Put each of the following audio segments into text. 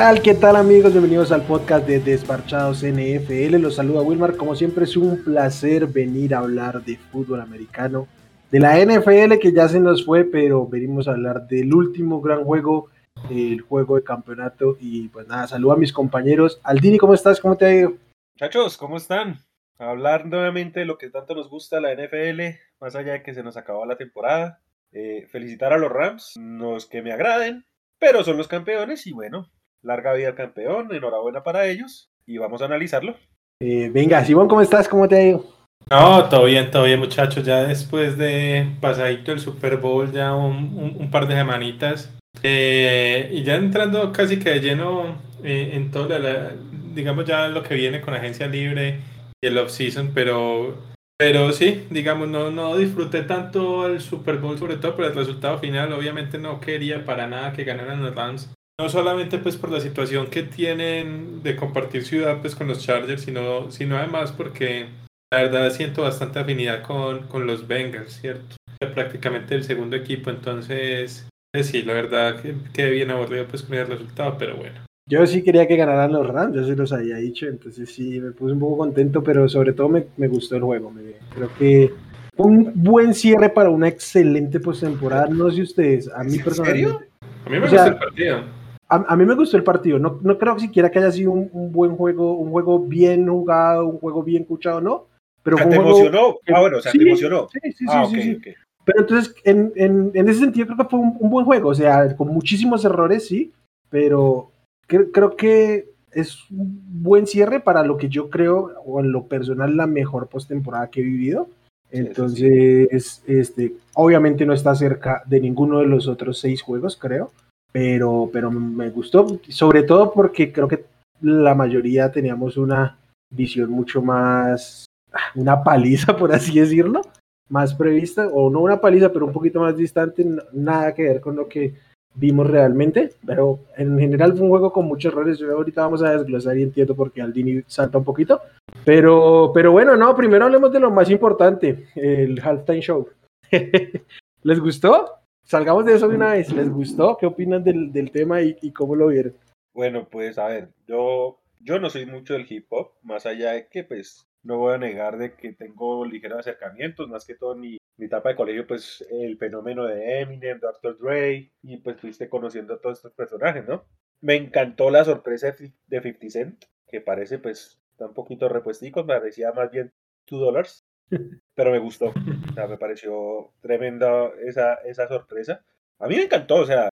tal? ¿Qué tal amigos? Bienvenidos al podcast de Desparchados NFL. Los saluda Wilmar. Como siempre es un placer venir a hablar de fútbol americano, de la NFL que ya se nos fue, pero venimos a hablar del último gran juego, el juego de campeonato. Y pues nada, saludo a mis compañeros. Aldini, ¿cómo estás? ¿Cómo te ha ido? Muchachos, ¿cómo están? hablar nuevamente de lo que tanto nos gusta la NFL, más allá de que se nos acabó la temporada. Eh, felicitar a los Rams, los que me agraden, pero son los campeones y bueno, larga vida al campeón, enhorabuena para ellos y vamos a analizarlo. Eh, venga, Simón, ¿cómo estás? ¿Cómo te ha ido? No, todo bien, todo bien muchachos, ya después de pasadito el Super Bowl, ya un, par de semanitas, eh, y ya entrando casi que de lleno en toda la, digamos ya lo que viene con agencia libre y el off-season, pero, pero sí, digamos, no, no disfruté tanto el Super Bowl, sobre todo por el resultado final. Obviamente no quería para nada que ganaran los Rams. No solamente pues por la situación que tienen de compartir ciudad pues con los Chargers, sino, sino además porque la verdad siento bastante afinidad con, con los Bengals, ¿cierto? Prácticamente el segundo equipo, entonces pues sí, la verdad que quedé bien aburrido pues con el resultado, pero bueno. Yo sí quería que ganaran los Rams, yo se los había dicho, entonces sí me puse un poco contento, pero sobre todo me, me gustó el juego. Me, creo que fue un buen cierre para una excelente postemporada. No sé ustedes, a mí personalmente. A mí me gustó el partido. A, mí me gustó el partido. No, no creo siquiera que haya sido un, buen juego, un juego bien jugado, un juego bien escuchado, no. Pero ¿te emocionó? ah, bueno, o sea, te emocionó. Sí, sí, sí, ah, sí, Pero entonces, en, en, en, ese sentido, creo que fue un, un buen juego. O sea, con muchísimos errores, sí, pero creo que es un buen cierre para lo que yo creo, o en lo personal, la mejor postemporada que he vivido. Entonces, este, obviamente no está cerca de ninguno de los otros seis juegos, creo, pero, pero me gustó, sobre todo porque creo que la mayoría teníamos una visión mucho más, una paliza, por así decirlo, más prevista, o no una paliza, pero un poquito más distante, nada que ver con lo que vimos realmente, pero en general fue un juego con muchos errores. Yo ahorita vamos a desglosar y entiendo por qué Aldini salta un poquito. Pero, pero bueno, no, primero hablemos de lo más importante, el halftime show. ¿Les gustó? Salgamos de eso de una vez. ¿Les gustó? ¿Qué opinan del, del tema y, cómo lo vieron? Bueno, pues a ver, yo, yo no soy mucho del hip hop, más allá de que pues no voy a negar de que tengo ligeros acercamientos, más que todo mi, mi etapa de colegio, pues el fenómeno de Eminem, Dr. Dre, y pues fuiste conociendo a todos estos personajes, ¿no? Me encantó la sorpresa de 50 Cent, que parece pues está un poquito repuestico, me parecía más bien 2 dólares, pero me gustó, o sea, me pareció tremenda esa, esa sorpresa. A mí me encantó, o sea,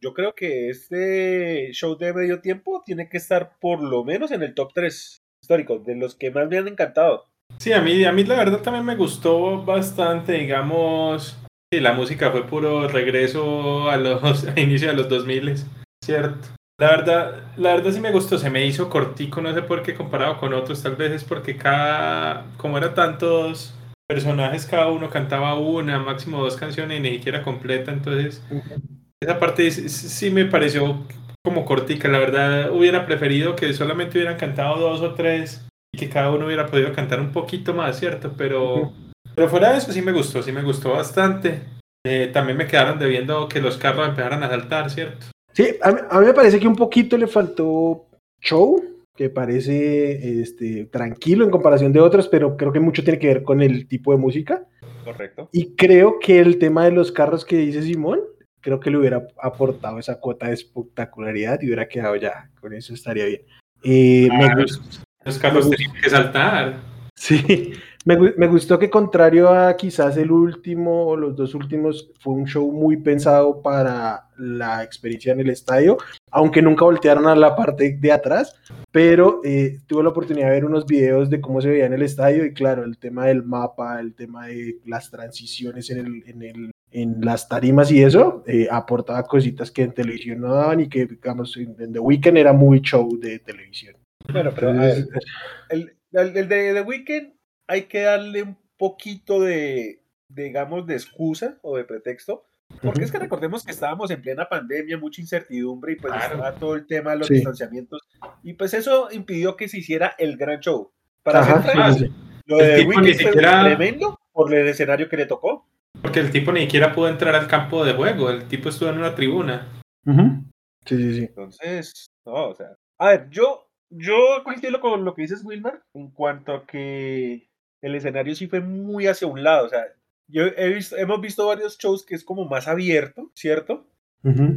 yo creo que este show de medio tiempo tiene que estar por lo menos en el top 3 histórico, de los que más me han encantado. Sí, a mí, a mí la verdad también me gustó bastante, digamos, sí, la música fue puro regreso a los a inicio de los 2000, ¿cierto? La verdad, la verdad sí me gustó, se me hizo cortico, no sé por qué comparado con otros, tal vez es porque cada, como eran tantos personajes, cada uno cantaba una, máximo dos canciones y ni siquiera completa, entonces esa parte sí me pareció como cortica, la verdad hubiera preferido que solamente hubieran cantado dos o tres y que cada uno hubiera podido cantar un poquito más, ¿cierto? Pero, pero fuera de eso sí me gustó, sí me gustó bastante. Eh, también me quedaron debiendo que los carros empezaran a saltar, ¿cierto? Sí, a mí, me parece que un poquito le faltó show, que parece este, tranquilo en comparación de otros, pero creo que mucho tiene que ver con el tipo de música. Correcto. Y creo que el tema de los carros que dice Simón, creo que le hubiera aportado esa cuota de espectacularidad y hubiera quedado ya, con eso estaría bien. Eh, me Los carros tenían que saltar. Sí, me, me, gustó que contrario a quizás el último o los dos últimos, fue un show muy pensado para la experiencia en el estadio, aunque nunca voltearon a la parte de atrás, pero eh, tuve la oportunidad de ver unos videos de cómo se veía en el estadio y claro, el tema del mapa, el tema de las transiciones en el, en el en las tarimas y eso, eh, aportaba cositas que en televisión no daban y que, digamos, en, The Weeknd era muy show de televisión. Bueno, pero el, de The Weeknd hay que darle un poquito de, digamos, de excusa o de pretexto, porque es que recordemos que estábamos en plena pandemia, mucha incertidumbre y pues estaba todo el tema de los distanciamientos y pues eso impidió que se hiciera el gran show. Para hacer lo de The Weeknd fue tremendo por el escenario que le tocó. Porque el tipo ni siquiera pudo entrar al campo de juego, el tipo estuvo en una tribuna. Sí, sí, sí. Entonces, No, o sea. A ver, yo, yo coincido con lo que dices, Wilmar, en cuanto a que el escenario sí fue muy hacia un lado. O sea, yo he visto, hemos visto varios shows que es como más abierto, ¿cierto?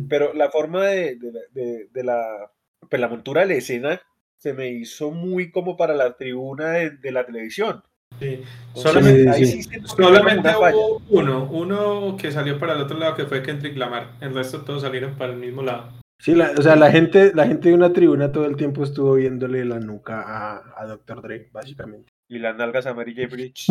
Pero la forma de, de, de, la, pues la montura de la escena se me hizo muy como para la tribuna de, la televisión. Sí. Solamente, sí, solamente hubo uno, uno que salió para el otro lado que fue Kendrick Lamar. El resto todos salieron para el mismo lado. Sí, o sea, la gente, la gente de una tribuna todo el tiempo estuvo viéndole la nuca a, a Dr. Dre, básicamente. Y las nalgas a Mary J. Bridge.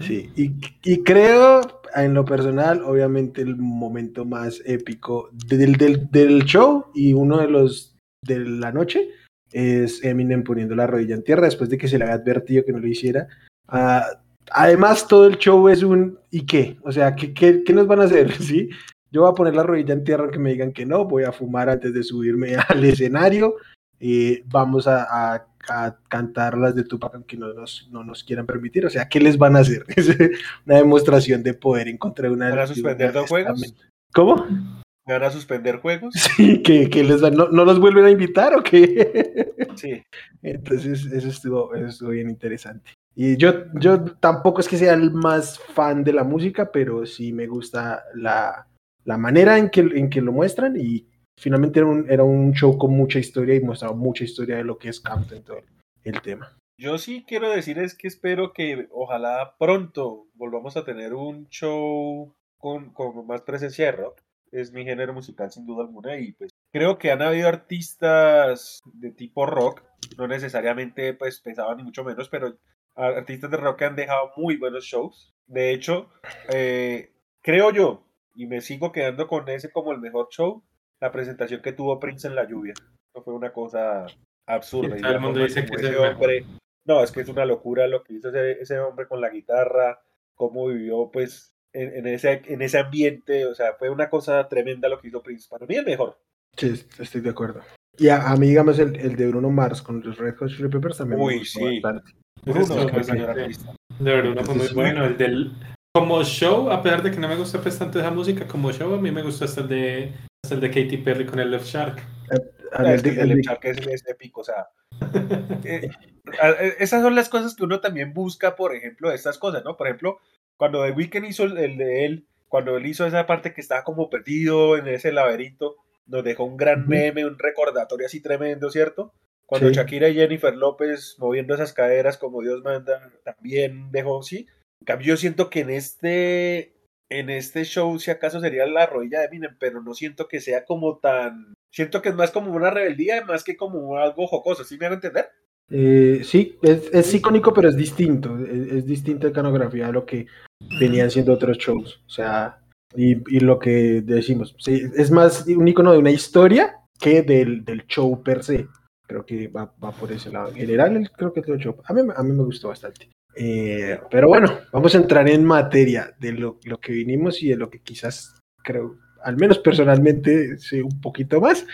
sí, y, y, creo, en lo personal, obviamente el momento más épico del, del, del show y uno de los de la noche es Eminem poniendo la rodilla en tierra después de que se le había advertido que no lo hiciera. Uh, además, todo el show es un ¿y qué? O sea, ¿qué, qué, qué nos van a hacer? ¿Sí? Yo voy a poner la rodilla en tierra que me digan que no, voy a fumar antes de subirme al escenario, y vamos a, a, cantar las de Tupac aunque no nos, no nos quieran permitir. O sea, ¿qué les van a hacer? Es una demostración de poder encontrar una... ¿Van a suspender dos juegos? ¿Cómo? ¿Van a suspender juegos? Sí, que, que les van, no, no, los vuelven a invitar o qué? Sí. Entonces, eso estuvo, eso estuvo bien interesante. Y yo, yo tampoco es que sea el más fan de la música, pero sí me gusta la, la manera en que, en que lo muestran y finalmente era un, era un show con mucha historia y mostraba mucha historia de lo que es Campton, todo el, tema. Yo sí quiero decir es que espero que ojalá pronto volvamos a tener un show con, con más presencia de rock. Es mi género musical sin duda alguna y pues creo que han habido artistas de tipo rock, no necesariamente pues pesaban ni mucho menos, pero artistas de rock que han dejado muy buenos shows. De hecho, eh, creo yo, y me sigo quedando con ese como el mejor show, la presentación que tuvo Prince en la lluvia. No fue una cosa absurda. Y el mundo dice que ese hombre, no, es que es una locura lo que hizo ese, hombre con la guitarra, cómo vivió pues en, ese, en ese ambiente, o sea, fue una cosa tremenda lo que hizo Prince. Para mí el mejor. Sí, estoy de acuerdo. Y a, mí, digamos, el, el, de Bruno Mars con los Red Hot Chili Peppers también Uy, sí. Bruno, de Bruno fue muy bueno. El del, como show, a pesar de que no me gusta pues tanto esa música, como show a mí me gusta hasta el de, hasta el de Katy Perry con el Left Shark. Eh, el, de, Left Shark es, épico, o sea. Eh, eh, esas son las cosas que uno también busca, por ejemplo, estas cosas, ¿no? Por ejemplo, cuando The Weeknd hizo el, de él, cuando él hizo esa parte que estaba como perdido en ese laberinto, nos dejó un gran meme, un recordatorio así tremendo, ¿cierto? Cuando Shakira y Jennifer López moviendo esas caderas como Dios manda, también dejó, sí. En cambio, yo siento que en este, en este show, si acaso sería la rodilla de Eminem, pero no siento que sea como tan. Siento que es más como una rebeldía, más que como algo jocoso, ¿sí me van a entender? Eh, sí, es, es, icónico, pero es distinto. Es, es distinto de iconografía a lo que venían siendo otros shows. O sea, y, lo que decimos, es más un icono de una historia que del, del show per se. Creo que va, va, por ese lado. En general, creo que es el show. A mí, a mí me gustó bastante. Eh, pero bueno, vamos a entrar en materia de lo, lo, que vinimos y de lo que quizás creo, al menos personalmente, sé un poquito más,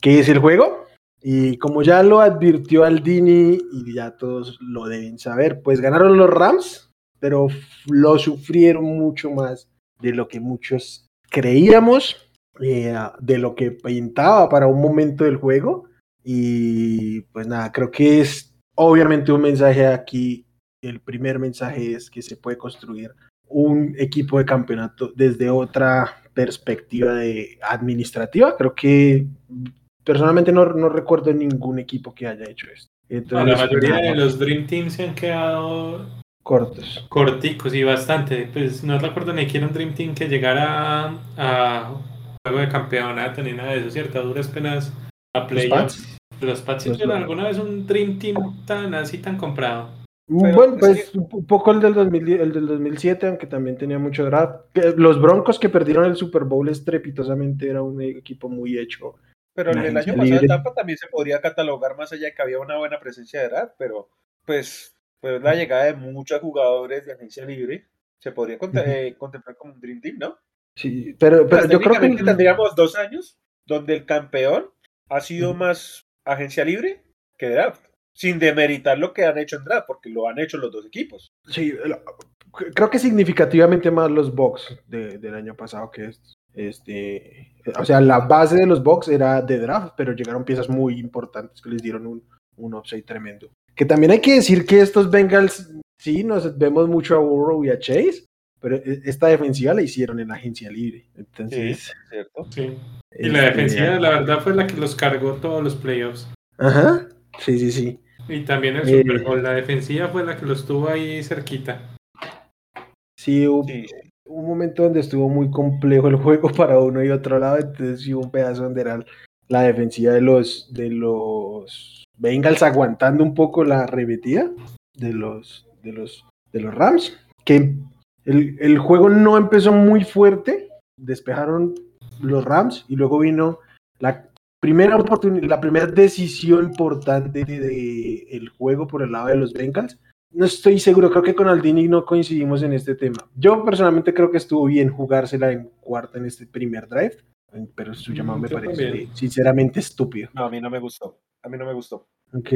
que es el juego. Y como ya lo advirtió Aldini y ya todos lo deben saber, pues ganaron los Rams, pero lo sufrieron mucho más de lo que muchos creíamos, eh, de lo que pintaba para un momento del juego. Y pues nada, creo que es obviamente un mensaje aquí el primer mensaje es que se puede construir un equipo de campeonato desde otra perspectiva de administrativa. Creo que personalmente no, no recuerdo ningún equipo que haya hecho esto. Entonces, la mayoría de los Dream Teams se han quedado cortos. Corticos y bastante. Pues no recuerdo ni quiera un Dream Team que llegara a, juego de campeonato ni nada de eso, ¿cierto? A duras penas a playoffs. Los Pats alguna vez un Dream Team tan así tan comprado bueno, pues un poco el del, 2000, el del 2007, aunque también tenía mucho draft. Los Broncos que perdieron el Super Bowl estrepitosamente era un equipo muy hecho. Pero en el año pasado de Tampa también se podría catalogar más allá de que había una buena presencia de draft, pero pues, pues la llegada de muchos jugadores de agencia libre se podría eh, contemplar como un Dream Team, ¿no? Sí, pero, pero yo creo que tendríamos dos años donde el campeón ha sido más agencia libre que draft sin demeritar lo que han hecho en draft, porque lo han hecho los dos equipos. Sí, creo que significativamente más los Bucks del año pasado que Este, o sea, la base de los Bucks era de draft, pero llegaron piezas muy importantes que les dieron un, un upside tremendo. Que también hay que decir que estos Bengals, sí, nos vemos mucho a Burrow y a Chase, pero e, esta defensiva la hicieron en la agencia libre. Entonces, Sí, cierto. Sí. Y la este, defensiva, la verdad, fue la que los cargó todos los playoffs. Ajá, sí, sí, sí. Y también el Eh. Super Bowl, la defensiva fue la que los tuvo ahí cerquita. Sí, hubo Sí, un momento donde estuvo muy complejo el juego para uno y otro lado, entonces sí hubo un pedazo donde era la defensiva de los de los Bengals aguantando un poco la arremetida de los de los de los Rams, que el, el juego no empezó muy fuerte, despejaron los Rams y luego vino la primera oportunidad, la primera decisión importante de el juego por el lado de los Bengals no estoy seguro, creo que con Aldini no coincidimos en este tema. Yo personalmente creo que estuvo bien jugársela en cuarta en este primer drive, pero su Mm, llamado me parece también. sinceramente estúpido. No, a mí no me gustó. A mí no me gustó. Ok.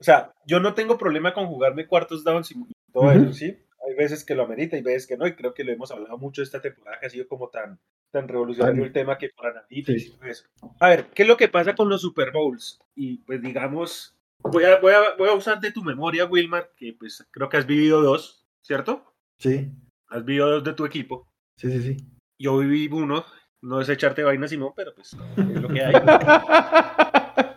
O sea, yo no tengo problema con jugarme cuartos downs y todo eso, ¿sí? Hay veces que lo amerita y veces que no, y creo que lo hemos hablado mucho esta temporada, que ha sido como tan, tan revolucionario el tema que por analytics Sí. y todo eso. A ver, ¿qué es lo que pasa con los Super Bowls? Y pues digamos, voy a, voy a, voy a usar de tu memoria, Wilmar, que pues creo que has vivido dos, ¿cierto? Sí, Has vivido dos de tu equipo. sí, sí, sí. Yo viví uno, no es echarte vaina, Simón, pero pues es lo que hay.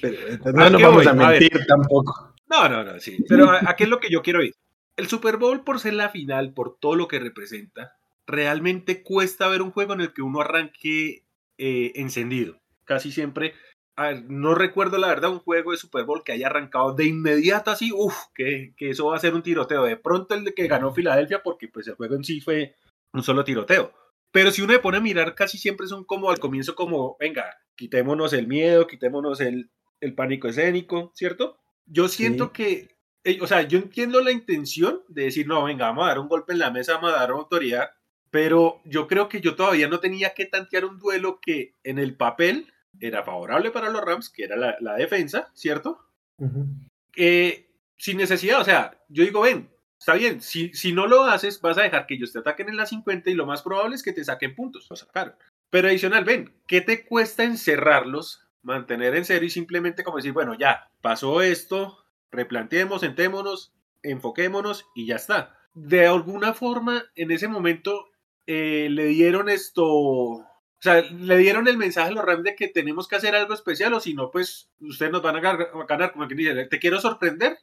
Pero, ¿A no nos qué vamos voy? a mentir tampoco. No, no, no, sí. Pero ¿a, a qué es lo que yo quiero ir? El Super Bowl, por ser la final, por todo lo que representa, realmente cuesta ver un juego en el que uno arranque eh, encendido. Casi siempre, a ver, no recuerdo la verdad un juego de Super Bowl que haya arrancado de inmediato así, uff, que, que eso va a ser un tiroteo. De pronto el de que ganó Filadelfia, porque pues el juego en sí fue un solo tiroteo. Pero si uno se pone a mirar, casi siempre son como al comienzo como, venga, quitémonos el miedo, quitémonos el, el pánico escénico, ¿cierto? Yo siento Sí. que, o sea, yo entiendo la intención de decir, no, venga, vamos a dar un golpe en la mesa, vamos a dar autoridad, pero yo creo que yo todavía no tenía que tantear un duelo que en el papel era favorable para los Rams, que era la, la defensa, ¿cierto? Eh, sin necesidad, o sea, yo digo, ven, está bien, si, si no lo haces, vas a dejar que ellos te ataquen en la 50 y lo más probable es que te saquen puntos, lo sacaron. Pero adicional, ven, ¿qué te cuesta encerrarlos, mantener en cero y simplemente como decir, bueno, ya, pasó esto, replanteemos, sentémonos, enfoquémonos y ya está? De alguna forma, en ese momento, eh, le dieron esto, o sea, le dieron el mensaje a los Rams de que tenemos que hacer algo especial o si no, pues ustedes nos van a ganar, como quien dice, te quiero sorprender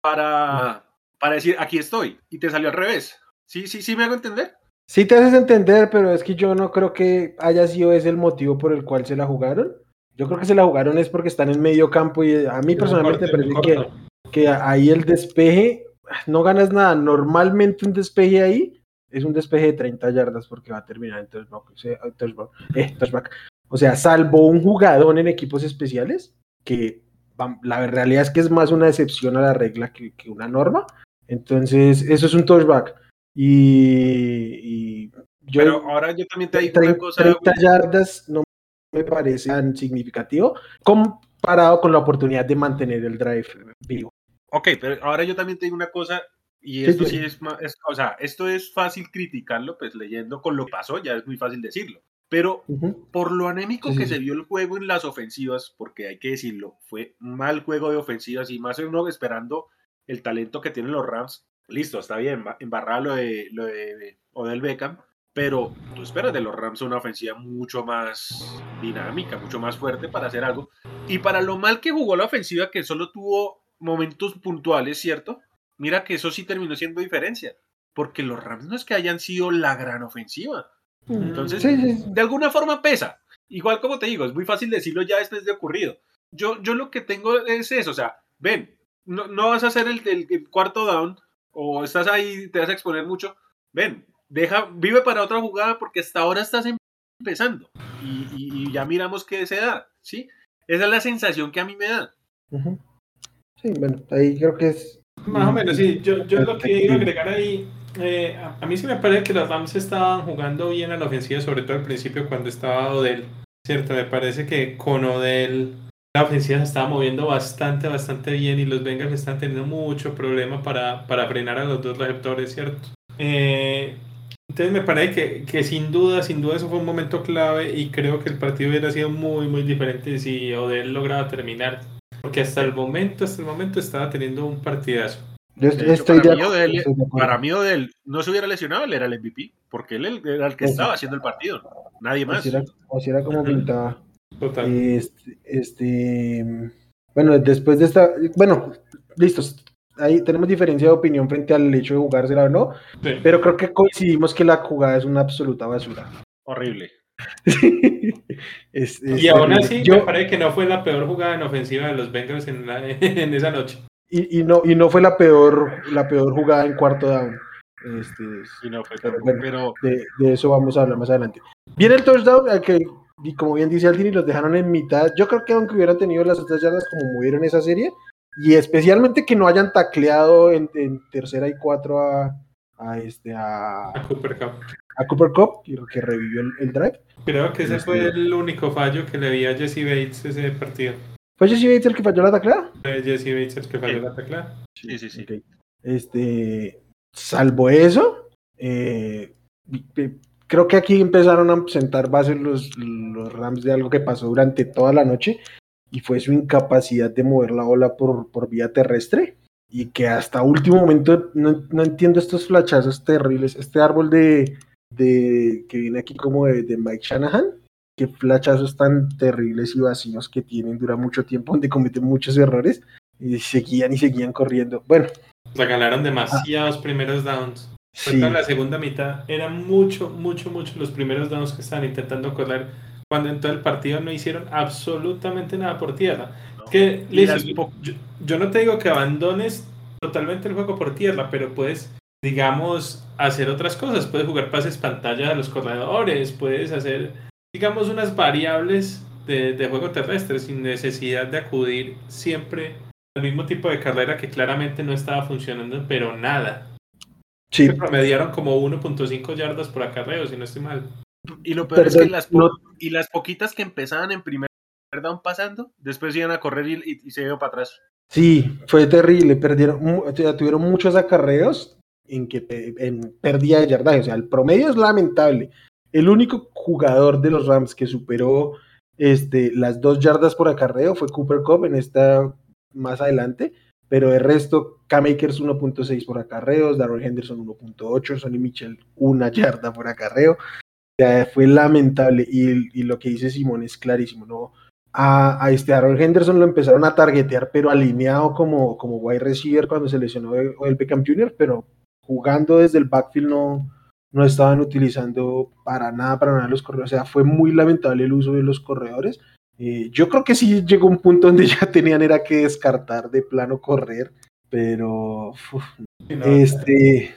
para, para decir, aquí estoy, y te salió al revés. ¿Sí, sí, sí me hago entender? Sí te haces entender, pero es que yo no creo que haya sido ese el motivo por el cual se la jugaron. Yo creo que se la jugaron es porque están en medio campo y a mí personalmente me parece que, que ahí el despeje, no ganas nada. Normalmente un despeje ahí es un despeje de 30 yardas porque va a terminar en touchback. O sea, touchback, eh, touchback. O sea, salvo un jugador en equipos especiales, que la realidad es que es más una excepción a la regla que, que una norma. Entonces, eso es un touchback. Y, y yo Pero ahora yo también te digo una 30, cosa. 30 yardas no me parece tan significativo comparado con la oportunidad de mantener el drive vivo. Ok, pero ahora yo también te digo una cosa, y Sí, esto sí. sí es más, es- o sea, esto es fácil criticarlo, pues leyendo con lo que pasó, ya es muy fácil decirlo. Pero Ujú. por lo anémico Sí, que sí, se sí. vio el juego en las ofensivas, porque hay que decirlo, fue mal juego de ofensivas y más uno esperando el talento que tienen los Rams. Listo, está bien, embarrada lo de, lo de Odell Beckham, pero tú esperas de los Rams una ofensiva mucho más dinámica, mucho más fuerte para hacer algo. Y para lo mal que jugó la ofensiva, que solo tuvo momentos puntuales, ¿cierto? Mira que eso sí terminó siendo diferencia, porque los Rams no es que hayan sido la gran ofensiva. Entonces, Sí, sí, de alguna forma pesa. Igual como te digo, es muy fácil decirlo ya después de ocurrido. Yo, yo lo que tengo es eso, o sea, ven, no, no vas a hacer el, el- el cuarto down o estás ahí, te vas a exponer mucho. Ven, deja, vive para otra jugada porque hasta ahora estás em- empezando y, y- y ya miramos qué se da, ¿sí? Esa es la sensación que a mí me da. Sí, bueno, ahí creo que es. Más o menos, sí. Yo, yo lo que iba a agregar ahí, eh, a, a mí sí me parece que los Rams estaban jugando bien a la ofensiva, sobre todo al principio cuando estaba Odell. Cierto, me parece que con Odell la ofensiva se estaba moviendo bastante, bastante bien y los Bengals están teniendo mucho problema para, para frenar a los dos receptores, ¿cierto? Eh, Entonces me parece que, que, sin duda, sin duda eso fue un momento clave y creo que el partido hubiera sido muy, muy diferente si Odell lograba terminar. Porque hasta el momento, hasta el momento estaba teniendo un partidazo. Yo estoy, para, mí Odell, para, mí Odell, no se hubiera lesionado, él era el MVP, porque él era el que estaba haciendo el partido, nadie más. Así era, como pintaba. Total. Este, este, bueno, después de esta, bueno, listos, ahí tenemos diferencia de opinión frente al hecho de jugársela o no, pero creo que coincidimos que la jugada es una absoluta basura. Horrible. y aún así, yo, me parece que no fue la peor jugada en ofensiva de los Bengals en, en esa noche. Y, y, no, y no fue la peor, la peor jugada en cuarto down. Este, no fue pero, bueno, de, de, eso vamos a hablar más adelante. Viene el touchdown, que y como bien dice Aldini, los dejaron en mitad. Yo creo que aunque hubieran tenido las otras yardas como movieron esa serie, y especialmente que no hayan tacleado en, tercera y cuatro a, a este a, a, Cooper Cup. A Cooper Cup, que revivió el, drive. Creo que ese fue este el único fallo que le vi a Jesse Bates ese partido. ¿Fue Jesse Bates el que falló la taclea? Fue Jesse Bates el que falló la taclea. Sí, sí, sí. Este, salvo eso, eh, creo que aquí empezaron a sentar bases los, los Rams de algo que pasó durante toda la noche y fue su incapacidad de mover la ola por, por vía terrestre y que hasta último momento no, no entiendo estos flachazos terribles, este árbol de, de que viene aquí como de, de, Mike Shanahan, qué flachazos tan terribles y vacíos que tienen, dura mucho tiempo, donde cometen muchos errores y seguían y seguían corriendo. Bueno. Regalaron demasiados primeros downs. Sí. La segunda mitad eran mucho, mucho, mucho los primeros downs que estaban intentando correr cuando en todo el partido no hicieron absolutamente nada por tierra. que, yo, no te digo que abandones totalmente el juego por tierra, pero puedes, digamos, hacer otras cosas. Puedes jugar pases pantalla a los corredores, puedes hacer, digamos, unas variables de, de juego terrestre sin necesidad de acudir siempre al mismo tipo de carrera que claramente no estaba funcionando, pero nada. Sí. Se promediaron como 1.5 yardas por acarreo, si no estoy mal. Y lo peor es que las, y las poquitas que empezaban en primer down pasando, después iban a correr y, se iban para atrás. Sí, fue terrible. Perdieron, tuvieron muchos acarreos en que en pérdida de yardaje. O sea, el promedio es lamentable. El único jugador de los Rams que superó este, las dos yardas por acarreo fue Cooper Cup en esta más adelante. Pero el resto, K-Makers 1.6 por acarreos, Darrell Henderson 1.8, Sonny Mitchell una yarda por acarreo fue lamentable y, lo que dice Simón es clarísimo, ¿no? A, este Aaron Henderson lo empezaron a targetear, pero alineado como, como wide receiver cuando se lesionó el Beckham Jr., pero jugando desde el backfield no, no estaban utilizando para nada, para nada los corredores. O sea, fue muy lamentable el uso de los corredores. Eh, yo creo que sí llegó un punto donde ya tenían era que descartar de plano correr, pero este,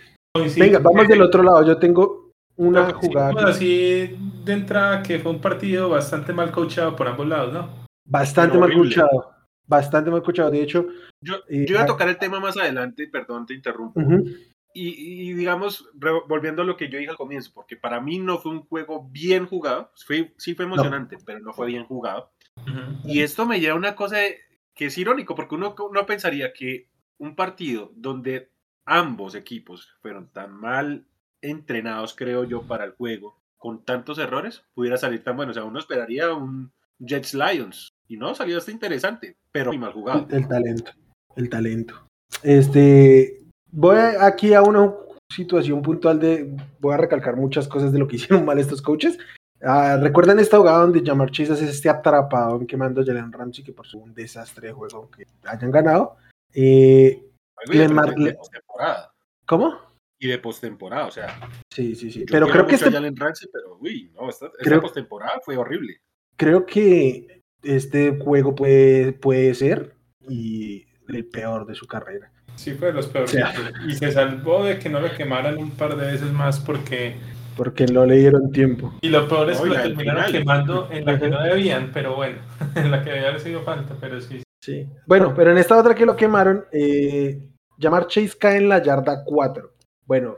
venga, vamos del otro lado. Yo tengo una jugada. así de entrada que fue un partido bastante mal coachado por ambos lados, ¿no? Bastante mal coachado. Bastante mal coachado. De hecho, yo, eh, yo, voy a tocar el tema más adelante, perdón, te interrumpo. y, digamos, volviendo a lo que yo dije al comienzo, porque para mí no fue un juego bien jugado, fue, sí fue emocionante, pero no fue bien jugado. Y esto me lleva a una cosa que es irónico, porque uno, uno pensaría que un partido donde ambos equipos fueron tan mal entrenados, creo yo, para el juego, con tantos errores, pudiera salir tan bueno. O sea, uno esperaría un Jets Lions. Y no, salió hasta interesante, pero muy mal jugado. El, talento, el talento. Este, voy aquí a una situación puntual de, voy a recalcar muchas cosas de lo que hicieron mal estos coaches. Ah, ¿Recuerdan esta jugada donde Jamar Chase hace este atrapado en quemando a Jalen Ramsey, que por su un desastre de juego que hayan ganado? Eh, ¿Cómo? Y de postemporada, o sea. Sí, sí, sí. Pero creo que este... pero uy, no, esta, creo... postemporada fue horrible. Creo que este juego puede, puede ser y el peor de su carrera. Sí, fue de los peores. Y se salvó de que no lo quemaran un par de veces más porque. Porque no le dieron tiempo. Y lo peor es que lo terminaron quemando en la que no debían, pero bueno, en la que debía sido falta, pero sí. Sí. Bueno, pero en esta otra que lo quemaron, eh, Llamar Chase cae en la yarda 4 bueno,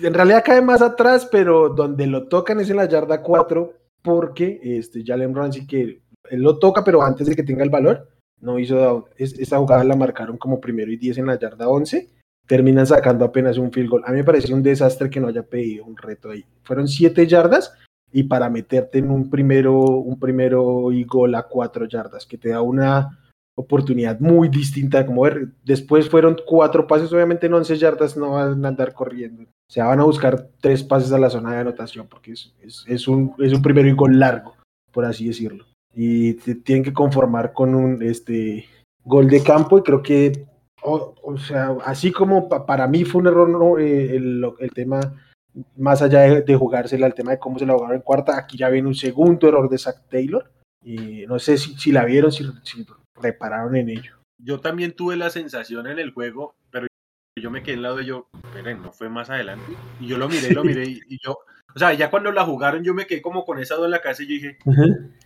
en realidad cae más atrás, pero donde lo tocan es en la yarda 4, porque este, Jalen Ramsey que él lo toca, pero antes de que tenga el valor, no hizo esa jugada la marcaron como primero y 10 en la yarda 11 terminan sacando apenas un field goal. A mí me pareció un desastre que no haya pedido un reto ahí. Fueron siete yardas y para meterte en un primero, un primero y gol a cuatro yardas, que te da una oportunidad muy distinta de cómo ver. Después fueron cuatro pases, obviamente en 11 yardas no van a andar corriendo. O sea, van a buscar tres pases a la zona de anotación porque es, un, es un primero y gol largo, por así decirlo. Y tienen que conformar con un este, gol de campo y creo que, o, sea, así como para mí fue un error eh, el, tema, más allá de, jugársela, el tema de cómo se la jugaron en cuarta, aquí ya viene un segundo error de Zach Taylor. Y no sé si, si la vieron, si, si repararon en ello. Yo también tuve la sensación en el juego, pero yo me quedé en lado de yo, pero no fue más adelante. Y yo lo miré, lo miré y, yo, o sea, ya cuando la jugaron yo me quedé como con esa duda en la casa y yo dije,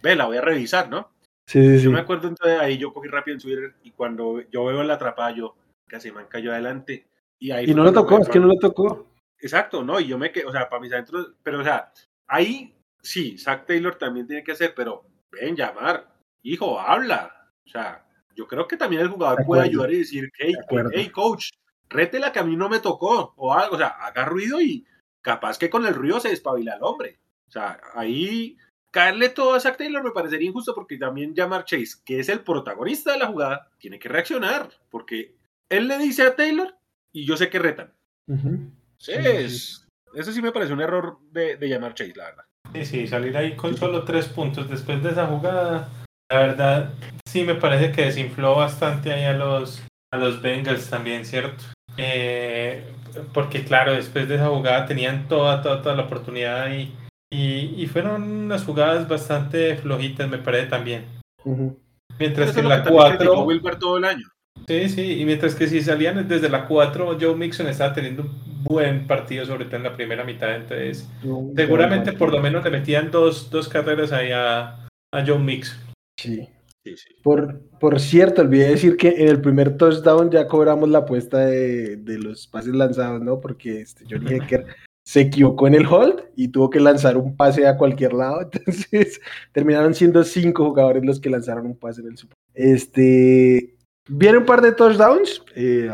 ve, la voy a revisar, ¿no? Sí, sí, yo me acuerdo entonces ahí yo cogí rápido en Twitter y cuando yo veo la atrapada yo, casi me cayó adelante. Y, ahí y no lo tocó, es que no lo tocó. Exacto, no, y yo me quedé, o sea, para mis adentros, pero o sea, ahí sí, Zach Taylor también tiene que hacer, pero ven, llamar, hijo, habla, o sea, yo creo que también el jugador puede ayudar y decir, hey, hey, coach, rétela que a mí no me tocó, o algo, o sea, haga ruido y capaz que con el ruido se despabila el hombre. O sea, ahí caerle todo a Zach Taylor me parecería injusto porque también Jamar Chase, que es el protagonista de la jugada, tiene que reaccionar, porque él le dice a Taylor y yo sé que retan. sí, Eso sí me parece un error de, de Jamar Chase, la verdad. Sí, sí, salir ahí con solo tres puntos después de esa jugada la verdad, sí me parece que desinfló bastante ahí a los, a los Bengals también, ¿cierto? Eh, porque claro, después de esa jugada tenían toda, toda, toda la oportunidad ahí. Y, y fueron unas jugadas bastante flojitas, me parece también. Mientras que en la 4... Wilber todo el año. Sí, sí, y mientras que si salían desde la 4, Joe Mixon estaba teniendo un buen partido, sobre todo en la primera mitad. Entonces, seguramente por lo menos le metían dos, dos carreras ahí a, a Joe Mixon. Sí. Por, por cierto, olvidé decir que en el primer touchdown ya cobramos la apuesta de, de los pases lanzados, ¿no? Porque este, Johnny Hecker se equivocó en el hold y tuvo que lanzar un pase a cualquier lado. Entonces terminaron siendo cinco jugadores los que lanzaron un pase en el Super. Este, viene un par de touchdowns eh,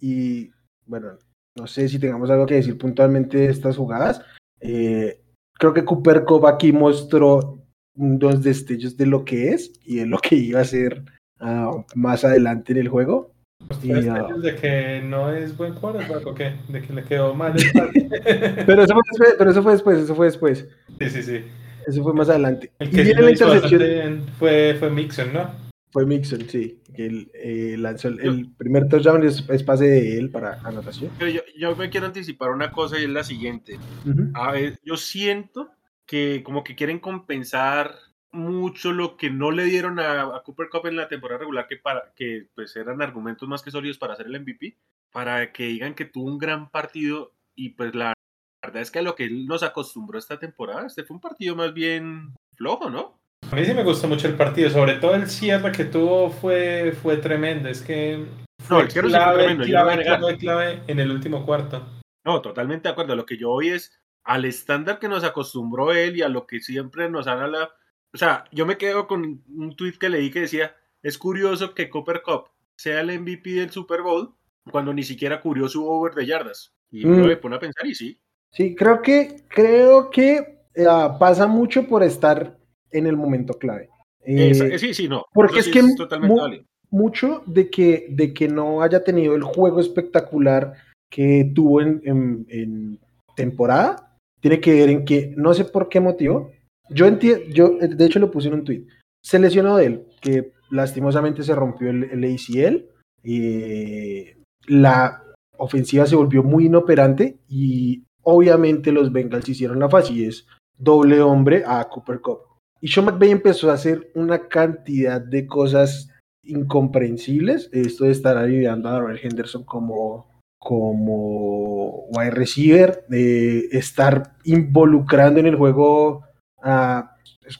y bueno, no sé si tengamos algo que decir puntualmente de estas jugadas. Eh, creo que Cooper Cup aquí mostró dos destellos de lo que es y de lo que iba a ser uh, más adelante en el juego. Y, uh, de que no es buen quarterback o qué? De que le quedó mal el pero, eso fue después, pero eso fue después, eso fue después. Sí, sí, sí. Eso fue más adelante. El que y viene la intercepción. Fue, fue Mixon, ¿no? Fue Mixon, sí. Que él eh, lanzó el, el, primer touchdown es, es, pase de él para anotación. Pero yo, yo, me quiero anticipar una cosa y es la siguiente. Uh -huh. A ver, yo siento que como que quieren compensar mucho lo que no le dieron a, a, Cooper Cup en la temporada regular, que, para, que pues eran argumentos más que sólidos para hacer el MVP, para que digan que tuvo un gran partido y pues la verdad es que a lo que él nos acostumbró esta temporada, este fue un partido más bien flojo, ¿no? A mí sí me gustó mucho el partido, sobre todo el cierre que tuvo fue, fue tremendo, es que fue no, el clave, clave, tremendo, clave, clave, clave en el último cuarto. No, totalmente de acuerdo, lo que yo hoy es al estándar que nos acostumbró él y a lo que siempre nos han hablado. O sea, yo me quedo con un tweet que leí que decía, es curioso que Cooper Cup sea el MVP del Super Bowl cuando ni siquiera cubrió su over de yardas. Y mm. me pone a pensar y sí. Sí, creo que, creo que uh, pasa mucho por estar en el momento clave. Eh, sí, sí, no. Porque es que es mu vale. mucho de que, de que no haya tenido el juego espectacular que tuvo en, en, en temporada, tiene que ver en que no sé por qué motivo. Yo entiendo, yo de hecho lo puse en un tweet. Se lesionó de él, que lastimosamente se rompió el, ACL. Eh, la ofensiva se volvió muy inoperante y obviamente los Bengals hicieron la fácil y es doble hombre a Cooper Cup. Y Sean McVay empezó a hacer una cantidad de cosas incomprensibles. Esto de estar ayudando a Darrell Henderson como como wide receiver, de estar involucrando en el juego a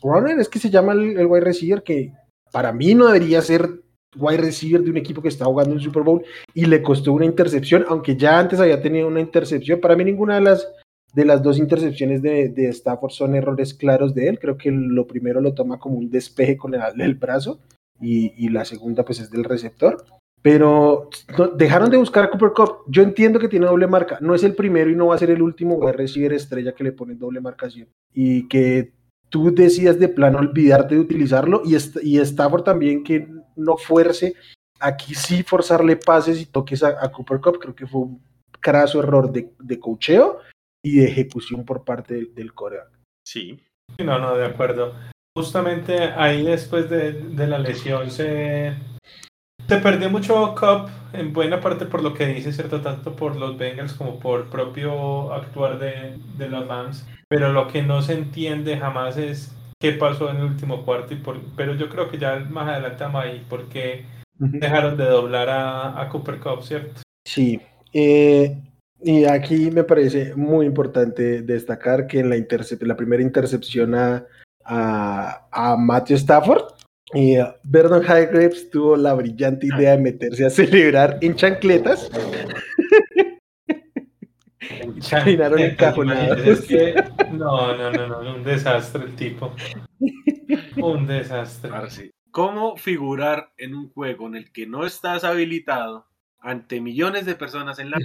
uh, es que se llama el, el, wide receiver, que para mí no debería ser wide receiver de un equipo que está jugando en Super Bowl y le costó una intercepción, aunque ya antes había tenido una intercepción. Para mí ninguna de las, de las dos intercepciones de, de Stafford son errores claros de él. Creo que lo primero lo toma como un despeje con el, el brazo y, y la segunda pues es del receptor pero dejaron de buscar a Cooper Cup. Yo entiendo que tiene doble marca, no es el primero y no va a ser el último a recibir estrella que le ponen doble marcación y que tú decidas de plano olvidarte de utilizarlo y, y Stafford también que no fuerce aquí sí forzarle pases y toques a, Cooper Cup, creo que fue un craso error de, de cocheo y de ejecución por parte del, del Sí. No, no, de acuerdo. Justamente ahí después de, de la lesión se se perdió mucho Cup en buena parte por lo que dice, ¿cierto? Tanto por los Bengals como por propio actuar de, de los Rams. Pero lo que no se entiende jamás es qué pasó en el último cuarto. Y por, pero yo creo que ya más adelante vamos ahí, porque dejaron de doblar a, a Cooper Cup, ¿cierto? Sí. Eh, y aquí me parece muy importante destacar que en la, la primera intercepción a, a, a Matthew Stafford, y uh, Vernon Highgraves tuvo la brillante idea de meterse a celebrar en chancletas. Terminaron encajonados. No, no, no, no, un desastre el tipo. Un desastre. ¿Cómo figurar en un juego en el que no estás habilitado ante millones de personas en la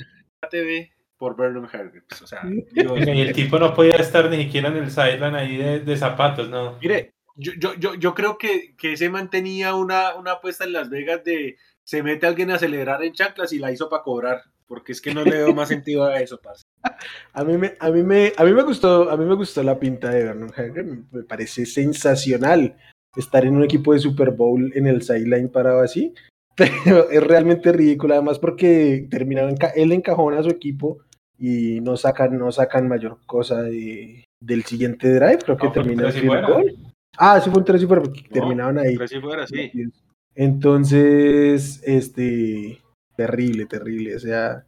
TV por Vernon Hargreaves? O sea, y el tipo no podía estar ni siquiera en el sideline ahí de, de zapatos, ¿no? Mire, yo, yo, yo, yo creo que, que se mantenía una, una apuesta en Las Vegas de se mete alguien a celebrar en chanclas y la hizo para cobrar, porque es que no le veo más sentido a eso, parce. A mí me, a mí me, a mí me gustó, a mí me gustó la pinta de Vernon Hager, me parece sensacional estar en un equipo de Super Bowl en el sideline parado así, pero es realmente ridículo, además porque terminaron, él encajona a su equipo y no sacan, no sacan mayor cosa de, del siguiente drive, creo que no, terminó el gol. Ah, sí fue un 3 y fuera, porque terminaban ahí. 3 y fuera, sí. Entonces, este, terrible, terrible, o sea,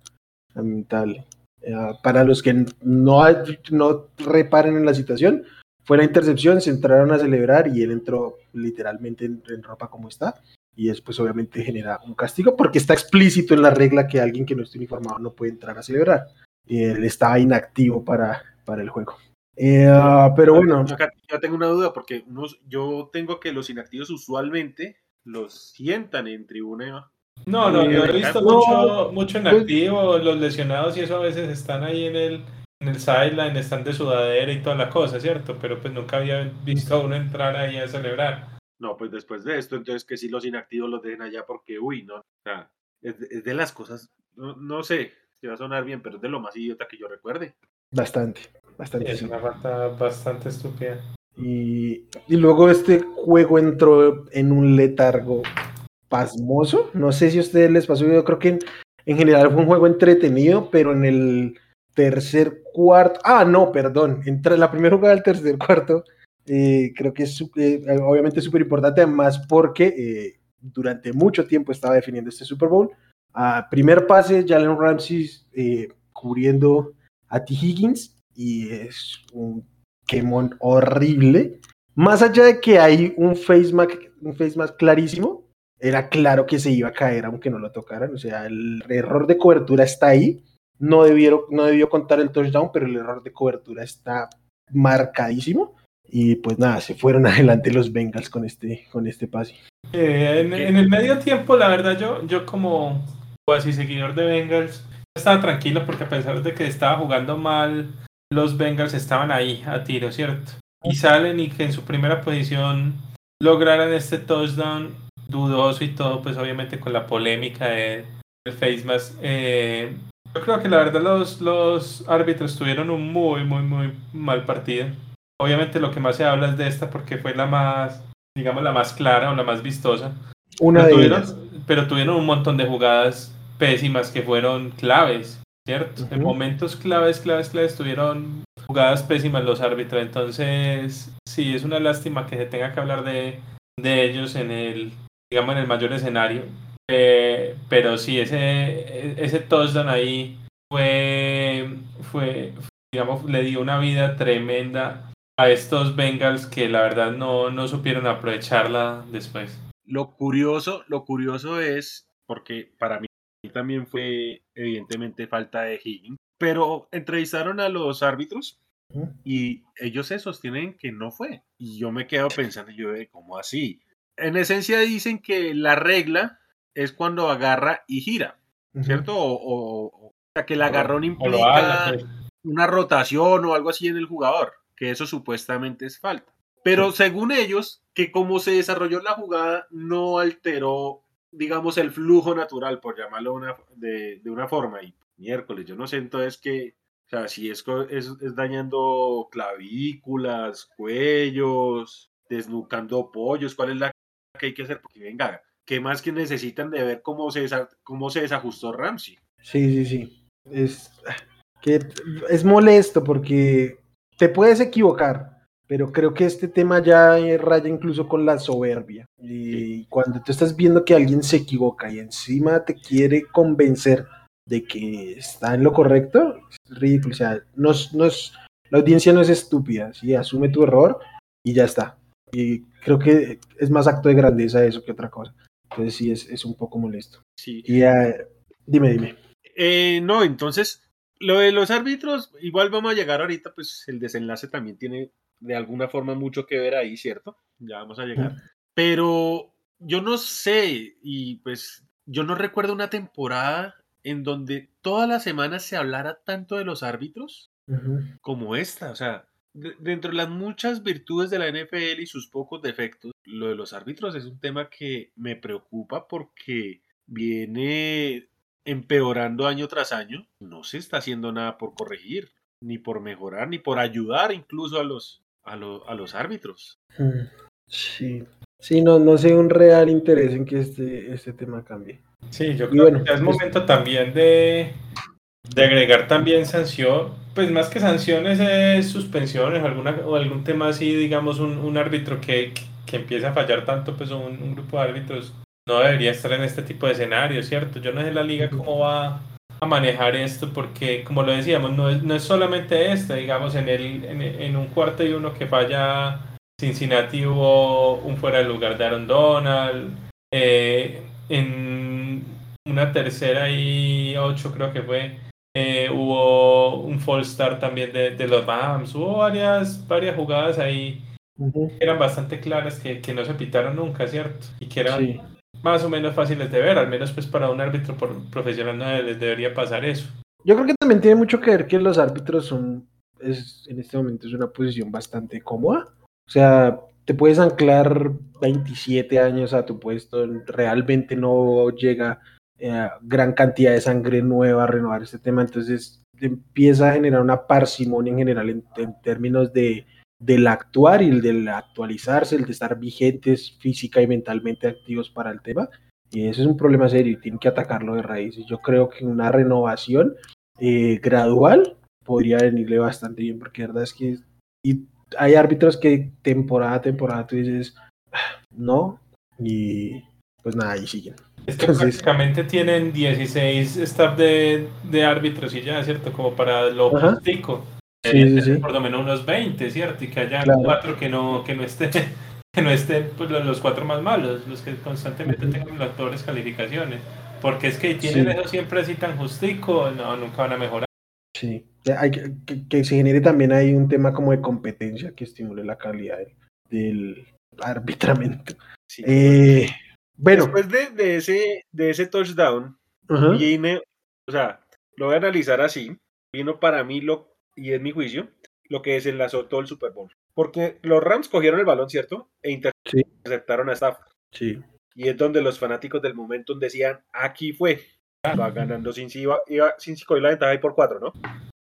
lamentable. para los que no, no reparen en la situación, fue la intercepción, se entraron a celebrar y él entró literalmente en, ropa como está. Y después obviamente genera un castigo porque está explícito en la regla que alguien que no esté uniformado no puede entrar a celebrar. Y él estaba inactivo para, para el juego. Eh, ah, pero bueno. Yo tengo una duda porque yo tengo que los inactivos usualmente los sientan en tribuna. No, no, yo he visto mucho, mucho pues inactivo, los lesionados y eso a veces están ahí en el, en el sideline, están de sudadera y toda la cosa, ¿cierto? Pero pues nunca había visto a uno entrar ahí a celebrar. No, pues después de esto, entonces que si los inactivos los dejen allá porque, uy, no, o sea, es, de, las cosas, no, no sé si va a sonar bien, pero es de lo más idiota que yo recuerde. Bastante, bastante. Es una bastante estúpida. Y, y, luego este juego entró en un letargo pasmoso. No sé si a ustedes les pasó, yo creo que en, general fue un juego entretenido, pero en el tercer cuarto, ah, no, perdón, entre la primera jugada del tercer cuarto, eh, creo que es eh, obviamente súper importante, además porque eh, durante mucho tiempo estaba definiendo este Super Bowl. a primer pase, Jalen Ramsey cubriendo a T. Higgins y es un quemón horrible. Más allá de que hay un face mask, un face mask clarísimo, era claro que se iba a caer aunque no lo tocaran. O sea, el error de cobertura está ahí. No, debieron, no debió contar el touchdown, pero el error de cobertura está marcadísimo. Y pues nada, se fueron adelante los Bengals con este, con este pase. Eh, en, el medio tiempo, la verdad, yo, yo como cuasi seguidor de Bengals, estaba tranquilo porque a pesar de que estaba jugando mal, los Bengals estaban ahí a tiro, ¿cierto? Y salen y que en su primera posición lograran este touchdown dudoso y todo, pues obviamente con la polémica de, Face Mask. Eh, yo creo que la verdad los, los árbitros tuvieron un muy, muy, muy mal partido. Obviamente lo que más se habla es de esta porque fue la más, digamos, la más clara o la más vistosa. Una de ellas. Pero tuvieron un montón de jugadas pésimas que fueron claves, ¿cierto? En momentos claves, claves, claves tuvieron jugadas pésimas los árbitros. Entonces, sí, es una lástima que se tenga que hablar de, de ellos en el, digamos, en el mayor escenario. Eh, pero sí, ese, ese touchdown ahí fue, fue, digamos, le dio una vida tremenda a estos Bengals que la verdad no, no supieron aprovecharla después. Lo curioso, lo curioso es, porque para mí también fue evidentemente falta de Higgins, pero entrevistaron a los árbitros y ellos se sostienen que no fue. Y yo me quedo pensando, yo, ¿cómo así? En esencia dicen que la regla es cuando agarra y gira, ¿cierto? O, sea, que el agarrón implica pues. una rotación o algo así en el jugador, que eso supuestamente es falta. Pero según ellos, que como se desarrolló la jugada, no alteró, digamos, el flujo natural, por llamarlo una- de, de una forma. Y miércoles, yo no sé entonces que, o sea, si es, es, es dañando clavículas, cuellos, desnucando pollos, ¿cuál es la que hay que hacer? Porque venga, ¿qué más que necesitan de ver cómo se, desa- cómo se desajustó Ramsey? Sí, sí, sí. Es, que es molesto porque te puedes equivocar, pero creo que este tema ya raya incluso con la soberbia. Y cuando tú estás viendo que alguien se equivoca y encima te quiere convencer de que está en lo correcto, es ridículo. O sea, no es- no es- la audiencia no es estúpida, ¿sí? asume tu error y ya está. Y creo que es más acto de grandeza eso que otra cosa. Entonces sí, es, es un poco molesto. Sí. Y eh, dime, dime. Eh, no, entonces, lo de los árbitros, igual vamos a llegar ahorita, pues el desenlace también tiene de alguna forma mucho que ver ahí, ¿cierto? Ya vamos a llegar. Pero yo no sé, y pues yo no recuerdo una temporada en donde todas las semanas se hablara tanto de los árbitros como esta. O sea, de- dentro de las muchas virtudes de la NFL y sus pocos defectos, lo de los árbitros es un tema que me preocupa porque viene empeorando año tras año. No se está haciendo nada por corregir, ni por mejorar, ni por ayudar incluso a los, a lo- a los árbitros. Sí, sí, no, no sé un real interés en que este, este tema cambie. Sí, yo creo bueno, que es pues- momento también de, de agregar también sanción, pues más que sanciones es suspensiones alguna, o algún tema así, digamos, un, un árbitro que, que empieza a fallar tanto, pues un, un grupo de árbitros no debería estar en este tipo de escenarios, ¿cierto? Yo no sé la liga cómo va a manejar esto, porque como lo decíamos, no es, no es solamente este, digamos, en, el, en, en un cuarto y uno que falla Cincinnati hubo un fuera de lugar de Aaron Donald, eh, en una tercera y ocho creo que fue, eh, hubo un fall start también de, de los Rams, hubo varias, varias jugadas ahí que eran bastante claras que, que no se pitaron nunca, ¿cierto? Y que eran Sí, más o menos fáciles de ver, al menos pues para un árbitro profesional no les debería pasar eso. yo creo que también tiene mucho que ver que los árbitros son, es, en este momento es una posición bastante cómoda. O sea, te puedes anclar 27 años a tu puesto, realmente no llega eh, gran cantidad de sangre nueva a renovar este tema, entonces empieza a generar una parsimonia en general en, en términos de del actuar y el del actualizarse, el de estar vigentes física y mentalmente activos para el tema. Y eso es un problema serio y tienen que atacarlo de raíz. Yo creo que una renovación eh, gradual podría venirle bastante bien, porque la verdad es que y hay árbitros que temporada a temporada tú dices, "Ah, no, y pues nada, ahí siguen. Es que Entonces- prácticamente tienen 16 staff de, de árbitros y ya, ¿cierto? Como para lo Ajá. justico. Sí, sí, sí. Por lo menos unos 20, ¿cierto? Y que haya Claro. cuatro que no, que no estén, que no estén pues, los, cuatro más malos, los que constantemente tengan las peores calificaciones. Porque es que tienen eso siempre así tan justico, no, nunca van a mejorar. Sí, hay que, que- que se genere también hay un tema como de competencia que estimule la calidad del, del arbitramiento. Sí. Eh, bueno, Después de, de ese, de ese touchdown, ajá, viene, o sea, lo voy a analizar así, vino para mí lo, y es mi juicio, lo que desenlazó todo el Super Bowl. Porque los Rams cogieron el balón, ¿cierto? E Sí. interceptaron a Stafford. sí, Y es donde los fanáticos del momento decían, aquí fue. Va ganando Cincy, iba, iba, Cincy cogió la ventaja ahí por cuatro, ¿no?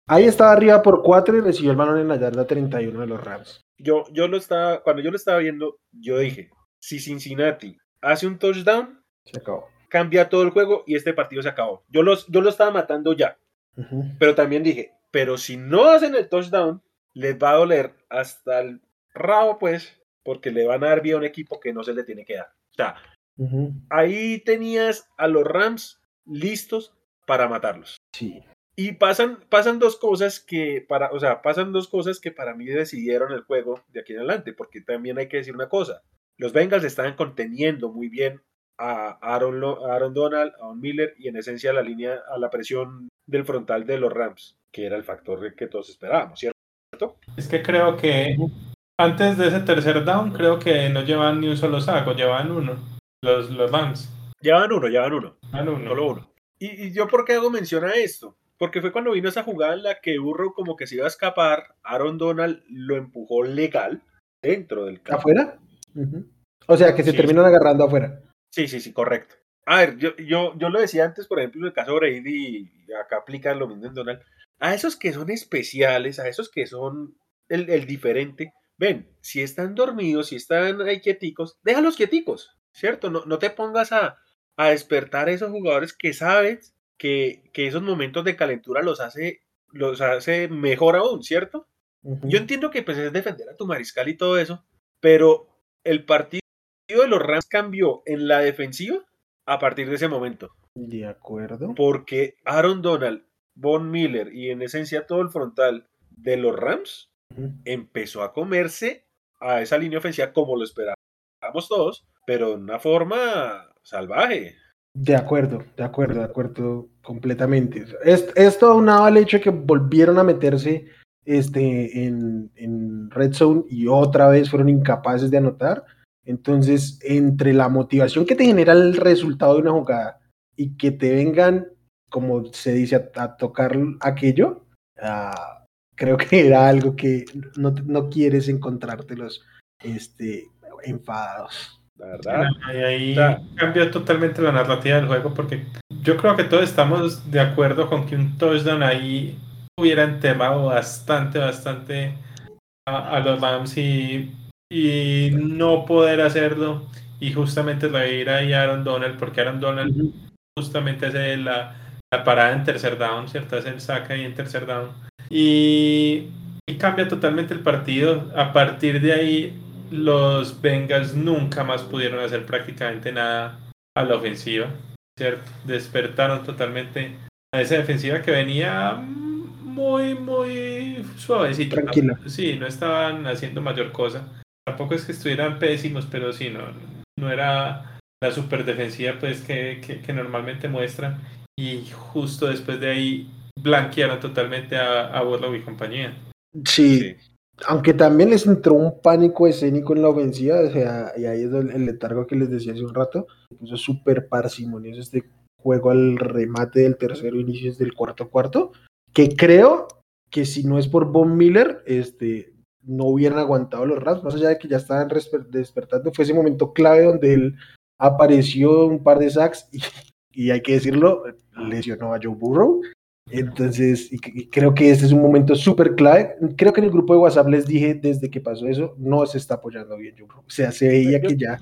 Ahí estaba arriba por cuatro y recibió el balón en la yarda 31 de los Rams. Yo, yo lo estaba, cuando yo lo estaba viendo, yo dije, si Cincinnati hace un touchdown, Se acabó. cambia todo el juego y este partido se acabó. Yo, los, yo lo estaba matando ya. Pero también dije, pero si no hacen el touchdown, les va a doler hasta el rabo, pues, porque le van a dar vía a un equipo que no se le tiene que dar. O sea, ahí tenías a los Rams listos para matarlos. Sí, Y pasan, pasan dos cosas que para, o sea, pasan dos cosas que para mí decidieron el juego de aquí en adelante, porque también hay que decir una cosa. Los Bengals estaban conteniendo muy bien a Aaron, Lo- a Aaron Donald, a Von Miller y en esencia la línea, a la presión del frontal de los Rams, que era el factor que todos esperábamos, ¿cierto? Es que creo que antes de ese tercer down, creo que no llevan ni un solo saco, llevan uno, los, los Rams. Llevan uno, llevan uno. Llevan uno. Solo uno. ¿Y, ¿Y, yo por qué hago mención a esto? Porque fue cuando vino esa jugada en la que Burrow como que se iba a escapar, Aaron Donald lo empujó legal dentro del campo. ¿Afuera? Uh -huh. O sea, que se Sí, terminan agarrando afuera. Sí, sí, sí, correcto. A ver, yo, yo, yo lo decía antes, por ejemplo, en el caso de Brady, y acá aplica lo mismo en Donald, a esos que son especiales, a esos que son el, el diferente, ven, si están dormidos, si están ahí quieticos, déjalos quieticos, ¿cierto? No, no te pongas a, a despertar a esos jugadores que sabes que, que esos momentos de calentura los hace, los hace mejor aún, ¿cierto? Uh -huh. Yo entiendo que pues, es defender a tu mariscal y todo eso, pero el partido de los Rams cambió en la defensiva a partir de ese momento. De acuerdo. Porque Aaron Donald, Von Miller y en esencia todo el frontal de los Rams Uh -huh. empezó a comerse a esa línea ofensiva como lo esperábamos todos, pero de una forma salvaje. De acuerdo, de acuerdo, de acuerdo completamente. Es, esto aunado al hecho de que volvieron a meterse este, en, en Red Zone y otra vez fueron incapaces de anotar. Entonces, entre la motivación que te genera el resultado de una jugada y que te vengan, como se dice, a, a tocar aquello, uh, creo que era algo que no, no quieres encontrártelos este, enfadados. La verdad. Y ahí o sea, cambió totalmente la narrativa del juego porque yo creo que todos estamos de acuerdo con que un touchdown ahí hubiera entemado bastante, bastante a, a los Rams y, y, no poder hacerlo y justamente reír ahí a Aaron Donald porque Aaron Donald uh -huh. justamente hace la, la, parada en tercer down, ¿cierto? Hace el saca ahí en tercer down y, y cambia totalmente el partido. A partir de ahí los Bengals nunca más pudieron hacer prácticamente nada a la ofensiva, ¿cierto? Despertaron totalmente a esa defensiva que venía muy, muy suavecita. Tranquila. Sí, no estaban haciendo mayor cosa. Tampoco es que estuvieran pésimos, pero sí, no, no era la super defensiva pues, que, que, que normalmente muestran. Y justo después de ahí blanquearon totalmente a, a y compañía. Sí, sí, aunque también les entró un pánico escénico en la ofensiva, o sea, y ahí es el, el letargo que les decía hace un rato, puso súper parsimonioso este juego al remate del tercero, inicios del cuarto cuarto, que creo que si no es por Von Miller, este, no hubieran aguantado los Rams, más allá de que ya estaban despertando, fue ese momento clave donde él apareció un par de sacks y, y hay que decirlo, lesionó a Joe Burrow, entonces, y, y creo que este es un momento súper clave. Creo que en el grupo de WhatsApp les dije desde que pasó eso, no se está apoyando bien Joe O sea, se veía yo, que ya.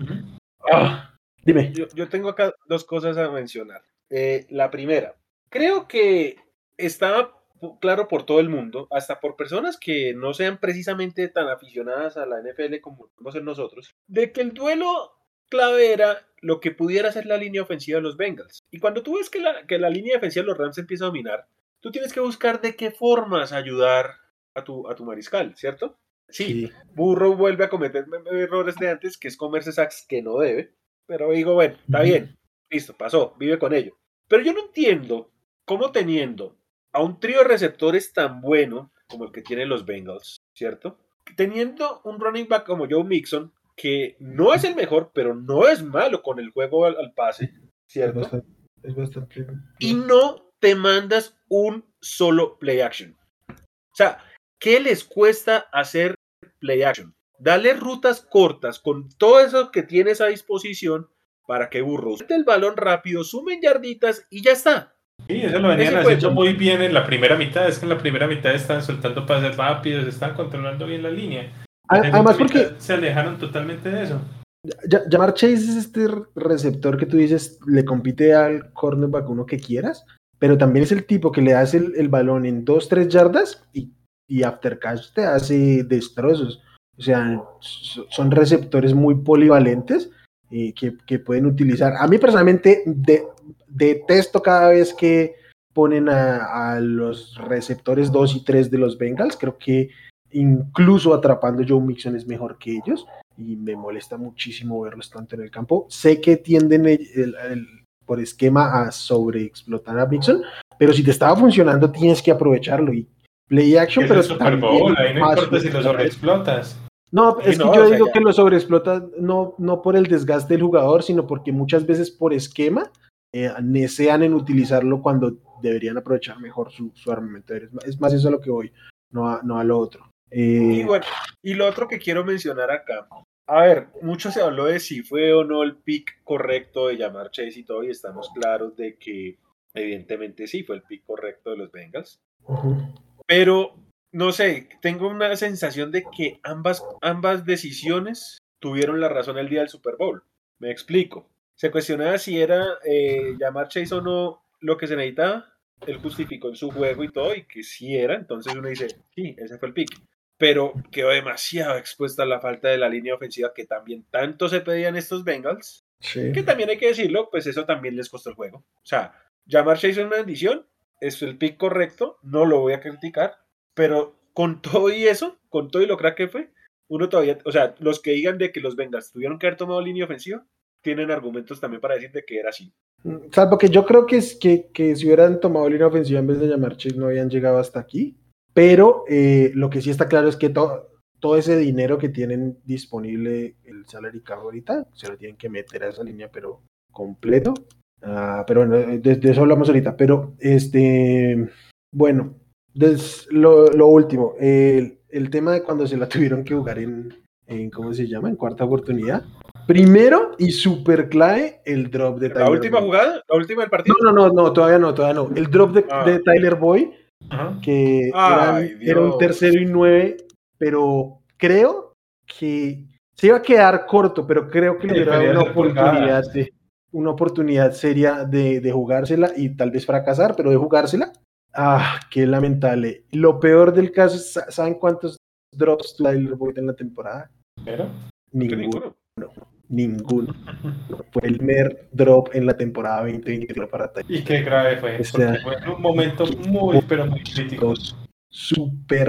Ah, dime. Yo, yo, tengo acá dos cosas a mencionar. Eh, la primera, creo que estaba claro por todo el mundo, hasta por personas que no sean precisamente tan aficionadas a la NFL como somos nosotros, de que el duelo clave era lo que pudiera ser la línea ofensiva de los Bengals. Y cuando tú ves que la, que la línea defensiva de los Rams empieza a dominar, tú tienes que buscar de qué formas ayudar a tu, a tu mariscal, ¿cierto? Sí, sí, Burrow vuelve a cometer errores de antes, que es comerse sacks que no debe, pero digo, bueno, está bien, listo, pasó, vive con ello. Pero yo no entiendo cómo teniendo a un trío de receptores tan bueno como el que tienen los Bengals, ¿cierto? Teniendo un running back como Joe Mixon, que no es el mejor, pero no es malo con el juego al, al pase, ¿cierto? Es bastante, es bastante... Y no te mandas un solo play action. O sea, ¿qué les cuesta hacer play action? Dale rutas cortas con todo eso que tienes a disposición para que Burros mete el balón rápido, sumen yarditas y ya está. Sí, eso lo venían haciendo muy bien en la primera mitad. Es que en la primera mitad están soltando pases rápidos, están controlando bien la línea. Además, porque se alejaron totalmente de eso. Llamar Chase es este receptor que tú dices le compite al cornerback uno que quieras, pero también es el tipo que le das el, el balón en 2-3 yardas y, y after catch te hace destrozos. O sea, son receptores muy polivalentes eh, que, que, pueden utilizar. A mí personalmente de, detesto cada vez que ponen a, a, los receptores 2 y 3 de los Bengals. Creo que incluso atrapando Joe Mixon es mejor que ellos y me molesta muchísimo verlos tanto en el campo. Sé que tienden el, el, el, por esquema a sobreexplotar a Mixon, pero si te estaba funcionando tienes que aprovecharlo y play action, pero Super Bowl, ahí no importa si lo sobreexplotas. No, es no, que yo sea, digo que lo sobreexplota no, no por el desgaste del jugador, sino porque muchas veces por esquema eh, necean en utilizarlo cuando deberían aprovechar mejor su, su armamento. aéreo. Es más- Es más eso a lo que voy, no a, no a lo otro. Eh, Y bueno, y lo otro que quiero mencionar acá. A ver, mucho se habló de si fue o no el pick correcto de llamar Chase y todo, y estamos claros de que evidentemente sí fue el pick correcto de los Bengals. Pero, no sé, tengo una sensación de que ambas, ambas decisiones tuvieron la razón el día del Super Bowl. Me explico. Se cuestionaba si era eh, llamar Chase o no lo que se necesitaba. Él justificó en su juego y todo, y que sí era. Entonces uno dice, sí, ese fue el pick. Pero quedó demasiado expuesta a la falta de la línea ofensiva que también tanto se pedían estos Bengals. Sí. Que también hay que decirlo, pues eso también les costó el juego. O sea, llamar Chase es una bendición, es el pick correcto, no lo voy a criticar, pero con todo y eso, con todo y lo crack que fue, uno todavía, o sea, los que digan de que los Bengals tuvieron que haber tomado línea ofensiva, tienen argumentos también para decir de que era así. Salvo que yo creo que, es que, que si hubieran tomado línea ofensiva en vez de llamar Chase no habían llegado hasta aquí. Pero eh, lo que sí está claro es que to- todo ese dinero que tienen disponible el salary cap ahorita se lo tienen que meter a esa línea, pero completo. Ah, pero bueno, de, de eso hablamos ahorita. Pero este, bueno, des- lo, lo último, el, el tema de cuando se la tuvieron que jugar en, en ¿cómo se llama? En cuarta oportunidad. Primero y super clave el drop de La Tyler última Boyd. jugada, la última del partido. No, no, no, no, todavía no, todavía no. El drop de, Ah. de Tyler Boyd, Ajá. que Ay, eran- era un tercero y nueve, pero creo que se iba a quedar corto, pero creo que le hubiera una oportunidad, de, una oportunidad seria de, de jugársela y tal vez fracasar, pero de jugársela. Ah, qué lamentable. Lo peor del caso es, ¿sa- ¿saben cuántos drops tuvo Tyler Boyd en la temporada? Pero, Que Ninguno. ninguno. Ninguno. Fue el primer drop en la temporada 2020 para Tyler. y qué grave fue, O sea, porque fue un momento muy, pero muy crítico. súper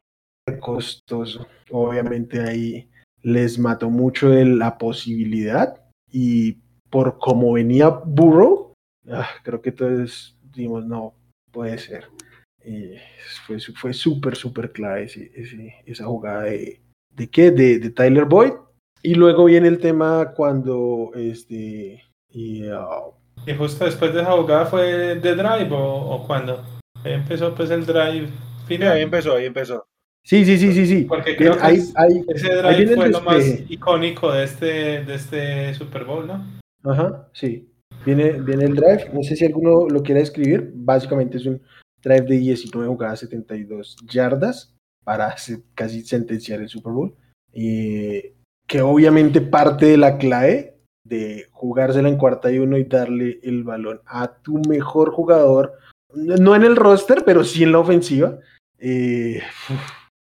costoso. Obviamente ahí les mató mucho el- la posibilidad y por cómo venía Burrow, ah, creo que todos dijimos, no, puede ser. Y fue su- fue súper, súper clave ese- ese- esa jugada de, ¿de qué? De, de Tyler Boyd. Y luego viene el tema cuando este... Y, ah, Y justo después de esa jugada fue de drive o, o cuando Ahí empezó pues el drive Sí, final. ahí empezó, ahí empezó. sí, sí, sí, sí, sí. Porque creo que Ahí- es- ahí- ese drive fue lo más icónico de este, de este Super Bowl, ¿no? Ajá, sí. Viene, viene el drive. No sé si alguno lo quiera escribir. Básicamente es un drive de 19 jugadas, 72 yardas para casi sentenciar el Super Bowl. Eh, que obviamente parte de la clave de jugársela en cuarta y uno y darle el balón a tu mejor jugador, no en el roster, pero sí en la ofensiva. Eh,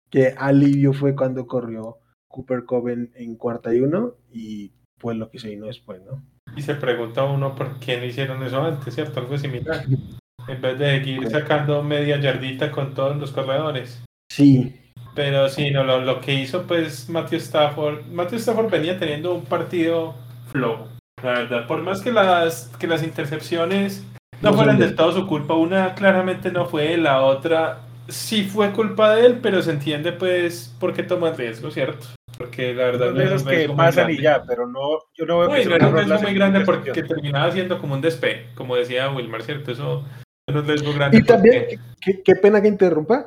qué alivio fue cuando corrió Cooper en, en cuarta y uno y pues lo que se vino después, ¿no? Y se pregunta uno por qué no hicieron eso antes, ¿cierto? Algo similar. En vez de seguir sacando media yardita con todos los corredores. Sí, Pero sí, no, lo, lo que hizo pues Matthew Stafford, Matthew Stafford venía teniendo un partido flojo, la verdad. Por más que las, que las intercepciones no No fueran del todo su culpa, una claramente no fue, la otra sí fue culpa de él, pero se entiende pues por qué toma el riesgo, ¿cierto? Porque la verdad no es que pasan y ya, pero no, yo no veo Uy, que no un riesgo la muy grande porque terminaba siendo como un despegue, como decía Wilmar, ¿cierto? Eso es un riesgo grande. y también, porque- qué, qué pena que interrumpa,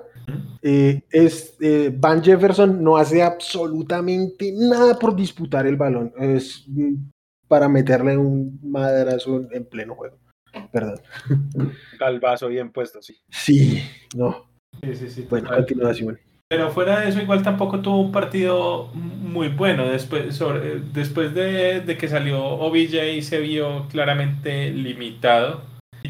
eh, es, eh, Van Jefferson no hace absolutamente nada por disputar el balón, es mm, para meterle un madrazo en pleno juego. Perdón. Calvazo bien puesto, sí. Sí, no. Sí, sí, sí. Bueno, total. continuación. Pero fuera de eso, igual tampoco tuvo un partido muy bueno. Después, sobre- después de, de que salió OBJ, se vio claramente limitado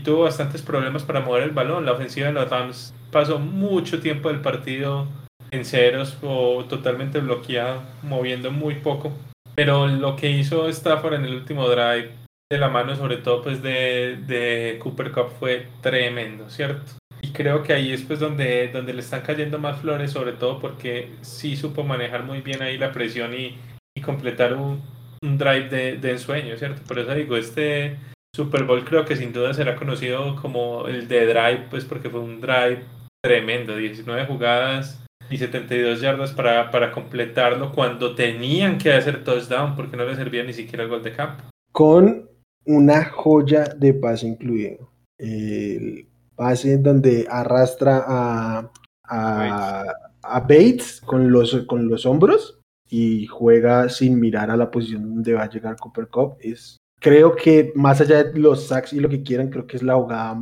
tuvo bastantes problemas para mover el balón. La ofensiva de los Rams pasó mucho tiempo del partido en ceros o totalmente bloqueado, moviendo muy poco. Pero lo que hizo Stafford en el último drive, de la mano sobre todo pues de, de Cooper Cup, fue tremendo, ¿cierto? Y creo que ahí es pues donde, donde le están cayendo más flores, sobre todo porque sí supo manejar muy bien ahí la presión y, y completar un, un drive de, de ensueño, ¿cierto? Por eso digo, este Super Bowl creo que sin duda será conocido como el de drive, pues porque fue un drive tremendo, 19 jugadas, y 72 yardas para, para completarlo cuando tenían que hacer touchdown porque no le servía ni siquiera el gol de campo. Con una joya de pase incluido. El pase donde arrastra a, a, a Bates con los, con los hombros y juega sin mirar a la posición donde va a llegar Cooper Cup. Es, creo que más allá de los sacks y lo que quieran, creo que es la jugada,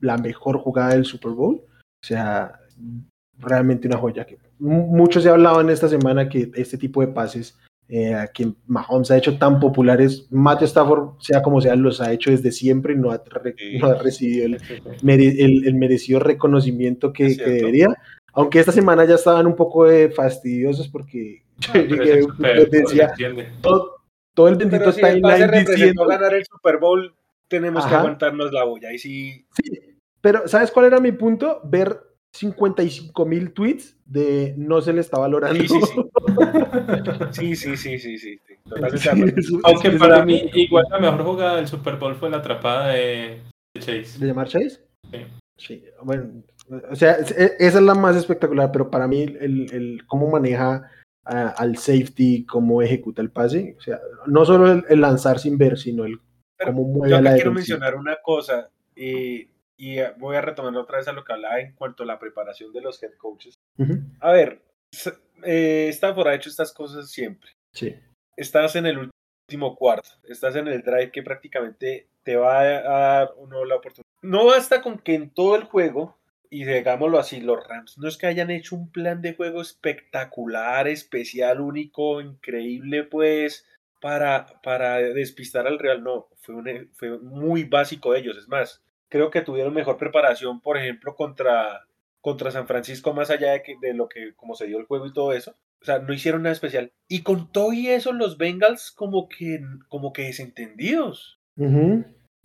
la mejor jugada del Super Bowl. O sea, realmente una joya. Que mucho se ha hablado en esta semana que este tipo de pases eh, que Mahomes ha hecho tan populares, Matthew Stafford, sea como sea, los ha hecho desde siempre y no ha, no ha recibido el, el, el, merecido reconocimiento que, que, debería. Aunque esta semana ya estaban un poco eh, fastidiosos porque ah, yo llegué, super, decía, todo, todo, el bendito si timeline diciendo ganar el Super Bowl, tenemos Ajá. que aguantarnos la boya. Y sí... sí, pero ¿sabes cuál era mi punto? Ver 55 mil tweets de no se le está valorando. Sí, sí, sí. sí, sí, sí, sí. Totalmente sí, Aunque para mí, igual la mejor jugada del Super Bowl fue la atrapada de, Chase. ¿De llamar Chase? Sí. Sí, bueno, o sea, esa es la más espectacular, pero para mí el, el cómo maneja uh, al safety, cómo ejecuta el pase, o sea, no solo el, el lanzar sin ver, sino el pero cómo mueve yo a la quiero mencionar una cosa, y, y voy a retomar otra vez a lo que hablaba en cuanto a la preparación de los head coaches. Uh -huh. A ver, eh, Stanford ha hecho estas cosas siempre. Sí. Estás en el último cuarto, estás en el drive que prácticamente te va a dar uno la oportunidad. No basta con que en todo el juego, y digámoslo así, los Rams no es que hayan hecho un plan de juego espectacular, especial, único, increíble, pues, para, para despistar al Real. No, fue, fue muy básico de ellos. Es más, creo que tuvieron mejor preparación, por ejemplo, contra, contra San Francisco, más allá de, que, de lo que, como se dio el juego y todo eso. O sea, no hicieron nada especial. Y con todo y eso, los Bengals como que, como que desentendidos.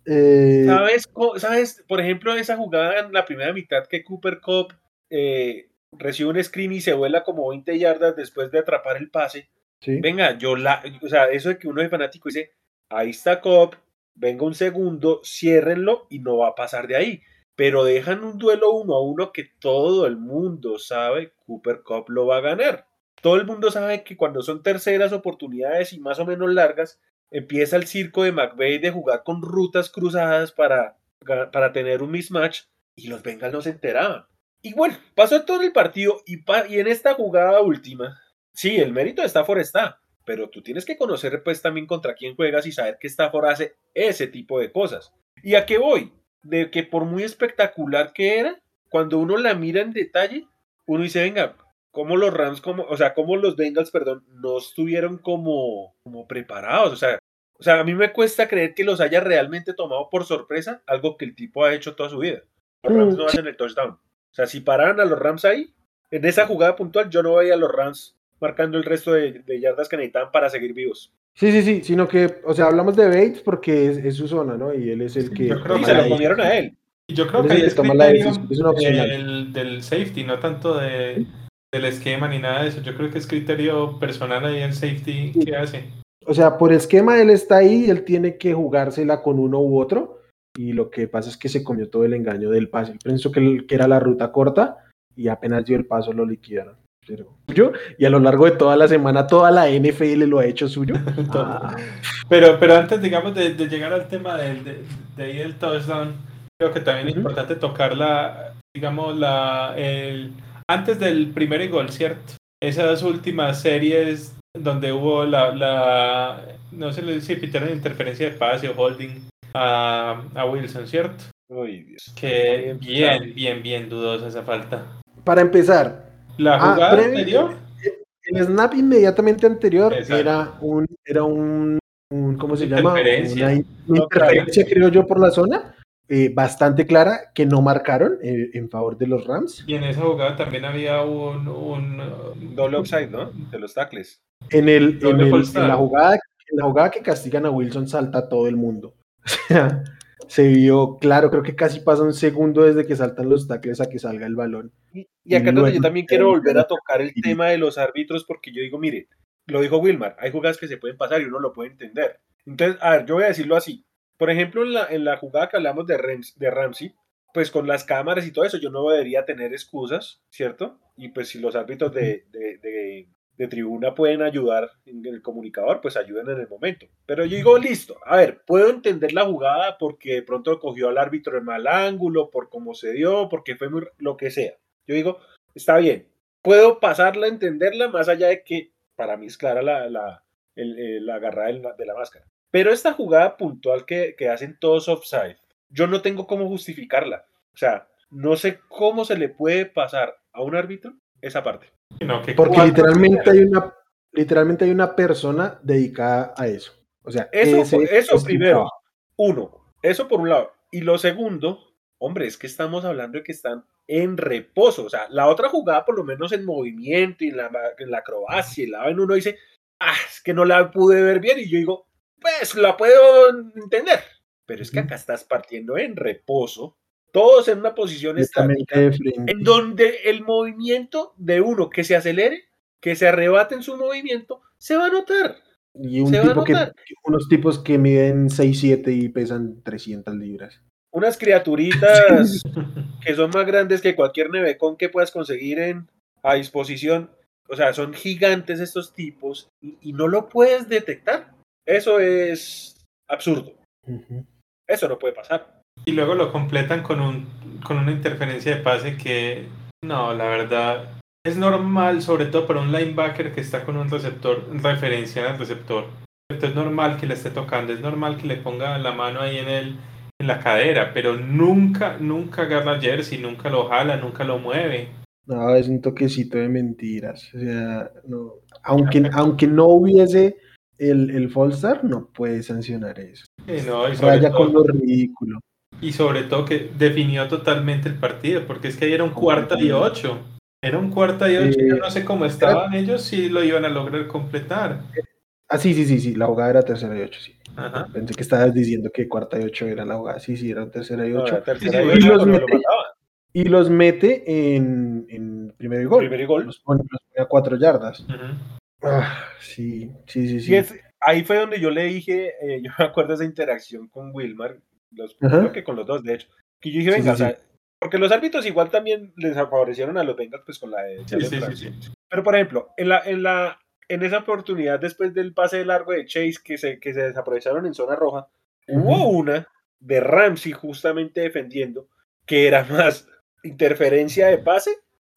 Eh... ¿Sabes, ¿Sabes? Por ejemplo, esa jugada en la primera mitad que Cooper Cup eh, recibe un screen y se vuela como 20 yardas después de atrapar el pase. Sí. Venga, yo la. O sea, eso de que uno es fanático dice, ahí está Cup, venga un segundo, ciérrenlo y no va a pasar de ahí. Pero dejan un duelo uno a uno que todo el mundo sabe Cooper Cup lo va a ganar. Todo el mundo sabe que cuando son terceras oportunidades y más o menos largas, empieza el circo de McVeigh de jugar con rutas cruzadas para, para tener un mismatch y los Bengals no se enteraban. Y bueno, pasó todo el partido y, pa y en esta jugada última, sí, el mérito de Stafford está, pero tú tienes que conocer pues también contra quién juegas y saber que Stafford hace ese tipo de cosas. ¿Y a qué voy? De que por muy espectacular que era, cuando uno la mira en detalle, uno dice, venga, cómo los Rams, como, o sea, cómo los Bengals, perdón, no estuvieron como, como preparados. O sea, o sea, a mí me cuesta creer que los haya realmente tomado por sorpresa, algo que el tipo ha hecho toda su vida. Los Rams no hacen el touchdown. O sea, si pararan a los Rams ahí, en esa jugada puntual, yo no veía a los Rams marcando el resto de, de yardas que necesitaban para seguir vivos. Sí, sí, sí, sino que, o sea, hablamos de Bates porque es, es su zona, ¿no? Y él es el que... Yo creo Y se lo comieron a él. Y yo creo Él que es el ahí que es toma la criterio decisión, es una del, del safety, no tanto de, del esquema ni nada de eso. Yo creo que es criterio personal ahí el safety que hace. O sea, por esquema él está ahí y él tiene que jugársela con uno u otro. Y lo que pasa es que se comió todo el engaño del pase. Él pensó que, que era la ruta corta y apenas dio el paso lo liquidaron. Pero suyo, y a lo largo de toda la semana toda la NFL lo ha hecho suyo. Ah, Pero, pero antes, digamos, de, de llegar al tema del, de, de del touchdown, creo que también es Ujú. importante tocar la, digamos, la, el, antes del primer gol, ¿cierto? Esas últimas series donde hubo la, la no sé si pitaron interferencia de pase o holding a, a Wilson, ¿cierto? Uy, Dios. Que bien, bien, bien dudosa esa falta. para empezar, La Ah, jugada previo- anterior, el snap inmediatamente anterior Exacto. era un, era un, un- ¿cómo se llama? Interferencia. Una in- interferencia, creo yo, por la zona, eh, bastante clara, que no marcaron eh, en favor de los Rams. y en esa jugada también había un, un Doble offside, ¿no? De los tackles. En, el, en, el- la jugada, en la jugada que castigan a Wilson salta todo el mundo. O sea, se vio claro, creo que casi pasa un segundo desde que saltan los tackles a que salga el balón. Y, y acá yo también quiero volver a tocar el y- tema de los árbitros, porque yo digo, mire, lo dijo Wilmar, hay jugadas que se pueden pasar y uno lo puede entender. Entonces, a ver, yo voy a decirlo así. Por ejemplo, en la, en la jugada que hablamos de, Rams, de Ramsey, pues con las cámaras y todo eso, yo no debería tener excusas, ¿cierto? Y pues si los árbitros de, de, de, de tribuna pueden ayudar en el comunicador, pues ayuden en el momento. Pero yo digo, listo, a ver, puedo entender la jugada porque de pronto cogió al árbitro en mal ángulo, por cómo se dio, porque fue muy, lo que sea. Yo digo, está bien, puedo pasarla, entenderla, más allá de que para mí es clara la, la, el, la agarrada de la, máscara. Pero esta jugada puntual que, que hacen todos offside, yo no tengo cómo justificarla. O sea, no sé cómo se le puede pasar a un árbitro esa parte. Porque literalmente hay una literalmente hay una persona dedicada a eso. O sea, eso, eso primero. Uno, eso por un lado. Y lo segundo, hombre, es que estamos hablando de que están en reposo. O sea, la otra jugada, por lo menos en movimiento y en la, en la acrobacia, y la en uno dice, ah, es que no la pude ver bien. Y yo digo, pues la puedo entender. Pero es que acá estás partiendo en reposo todos en una posición estática, en donde el movimiento de uno que se acelere, que se arrebate en su movimiento, se va a notar. Y un tipo que, unos tipos que miden 6'7 y pesan 300 libras. Unas criaturitas que son más grandes que cualquier nevecón que puedas conseguir en, a disposición. O sea, son gigantes estos tipos y, no lo puedes detectar. Eso es absurdo. Eso no puede pasar. Y luego lo completan con, un, con una interferencia de pase que, no, la verdad, es normal, sobre todo para un linebacker que está con un receptor, referencia al receptor. es normal que le esté tocando, es normal que le ponga la mano ahí en, el, en la cadera, pero nunca, nunca agarra jersey, nunca lo jala, nunca lo mueve. No, es un toquecito de mentiras. O sea, no. Aunque, aunque no hubiese el, el Fallstar, no puede sancionar eso. no, y con lo ridículo. Y sobre todo que definió totalmente el partido, porque es que ahí era un cuarto y ocho. Era un cuarto y ocho, yo no sé cómo estaban ellos, si lo iban a lograr completar. Ah, sí, sí, sí, sí, la jugada era tercera y ocho, sí. Pensé que estabas diciendo que cuarta y ocho era la jugada. Sí, sí, era tercera y ocho. y, los mete, y, los mete, en, en primer gol. Primer gol. Los pone, a cuatro yardas. Ah, sí, sí, sí, sí. ahí fue donde yo le dije, eh, yo me acuerdo de esa interacción con Wilmar, los, creo que con los dos, de hecho. Que yo dije, venga, o sea, porque los árbitros igual también les favorecieron a los Bengals pues con la de Pero por ejemplo, en la, en la, en esa oportunidad después del pase de largo de Chase que se, que se desaprovecharon en zona roja, hubo una de Ramsey justamente defendiendo que era más interferencia de pase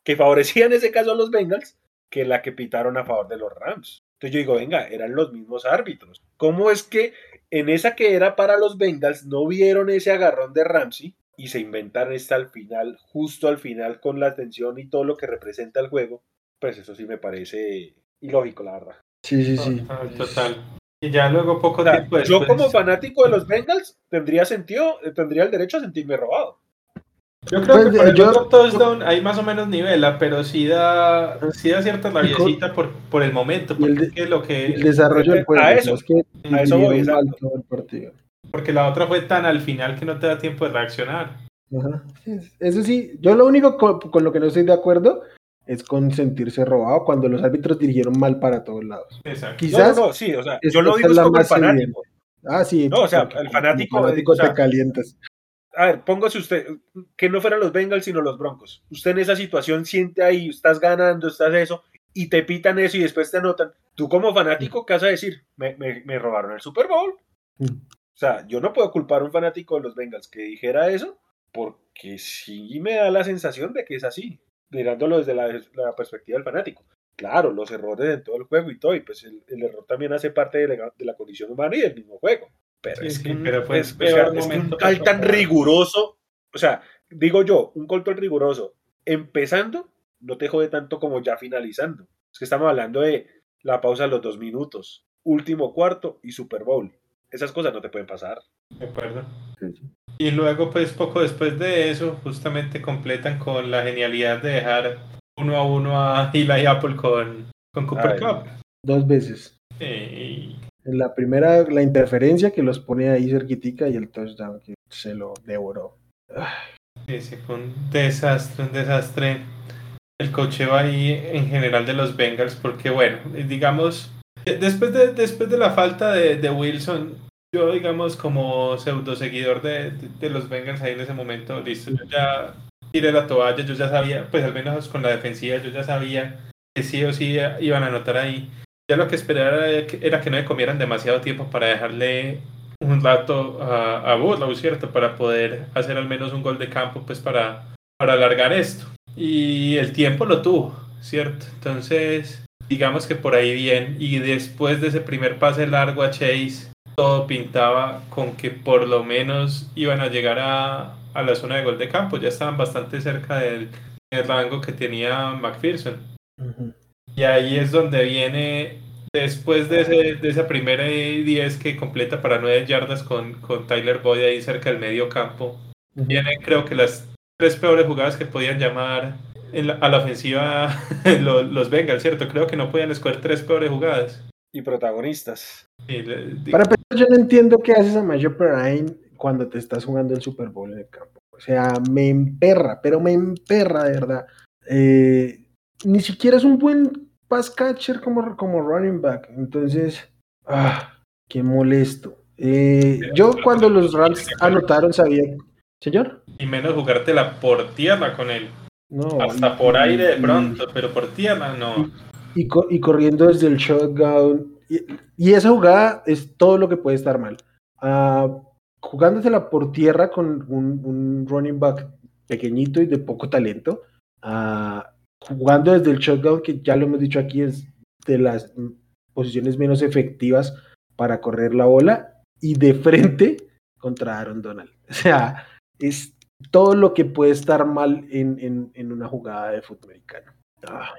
que favorecía en ese caso a los Bengals que la que pitaron a favor de los Rams. Entonces yo digo, venga, eran los mismos árbitros. ¿Cómo es que en esa que era para los Bengals no vieron ese agarrón de Ramsey y se inventaron esta al final, justo al final con la atención y todo lo que representa el juego? Pues eso sí me parece ilógico, la verdad. Sí, sí, sí. Total. Y ya luego poco tiempo después... Yo como fanático de los Bengals tendría sentido, tendría el derecho a sentirme robado. Yo creo pues, que el yo, otro touchdown hay más o menos nivela, pero sí da, sí da cierta rabiecita por, por el momento. Porque el, es lo que, el desarrollo del juego. A eso, es que a eso voy, el partido. Porque la otra fue tan al final que no te da tiempo de reaccionar. Ajá. Eso sí, yo lo único con, lo que no estoy de acuerdo es con sentirse robado cuando los árbitros dirigieron mal para todos lados. Exacto. Quizás. No, no, sí, o sea, yo lo digo como el fanático. Ah, sí. No, o sea, el fanático. El fanático te calientas a ver, póngase usted, que no fueran los Bengals, sino los Broncos. Usted en esa situación siente ahí, estás ganando, estás eso, y te pitan eso y después te anotan. Tú como fanático, ¿qué vas a decir? Me, me, robaron el Super Bowl. Mm. O sea, yo no puedo culpar a un fanático de los Bengals que dijera eso, porque sí me da la sensación de que es así, mirándolo desde la, perspectiva del fanático. Claro, los errores en todo el juego y todo, y pues el, error también hace parte de la, de la condición humana y del mismo juego. Pero es que pero pues, un call tan riguroso, o sea, digo yo, un call tan riguroso, empezando, no te jode tanto como ya finalizando. Es que estamos hablando de la pausa de los dos minutos, último cuarto y Super Bowl. Esas cosas no te pueden pasar. De acuerdo. Y luego, pues poco después de eso, justamente completan con la genialidad de dejar uno a uno a Eli Apple con, con Cooper Cup. Dos veces. Sí. La primera, la interferencia que los pone ahí cerquitica y el touchdown que se lo devoró. Sí, sí, fue un desastre, un desastre el cocheo ahí en general de los Bengals, porque bueno, digamos, después de, después de la falta de, Wilson, yo, digamos, como pseudo seguidor de, de, los Bengals ahí en ese momento, listo, yo ya tiré la toalla, yo ya sabía, pues al menos con la defensiva, yo ya sabía que sí o sí iban a anotar ahí. Ya lo que esperaba era que, no me comieran demasiado tiempo para dejarle un rato a, a ¿cierto? Para poder hacer al menos un gol de campo, pues para, para alargar esto. Y el tiempo lo tuvo, ¿cierto? Entonces, digamos que por ahí bien. Y después de ese primer pase largo a Chase, todo pintaba con que por lo menos iban a llegar a, a la zona de gol de campo. Ya estaban bastante cerca del, rango que tenía McPherson. Y ahí es donde viene, después de, ese, de esa primera 10 que completa para 9 yardas con, con Tyler Boyd ahí cerca del medio campo, vienen creo que las tres peores jugadas que podían llamar a la ofensiva los, los Bengals, ¿cierto? Creo que no podían escoger tres peores jugadas. Y protagonistas. Para empezar, yo no entiendo qué haces a Major Perrine cuando te estás jugando el Super Bowl en el campo. O sea, me emperra, pero me emperra de verdad. Eh, ni siquiera es un buen pass catcher como, como running back. Entonces, ah, qué molesto. Eh, yo cuando los Rams anotaron sabía, señor. Y menos jugártela por tierra con él. No, Hasta por aire de pronto, pero por tierra no. Y, y, corriendo desde el shotgun. Y, esa jugada es todo lo que puede estar mal. Uh, jugándosela por tierra con un, un, running back pequeñito y de poco talento. Uh, jugando desde el shotgun, que ya lo hemos dicho aquí, es de las posiciones menos efectivas para correr la bola, y de frente contra Aaron Donald. O sea, es todo lo que puede estar mal en, en, una jugada de fútbol americano. Ah.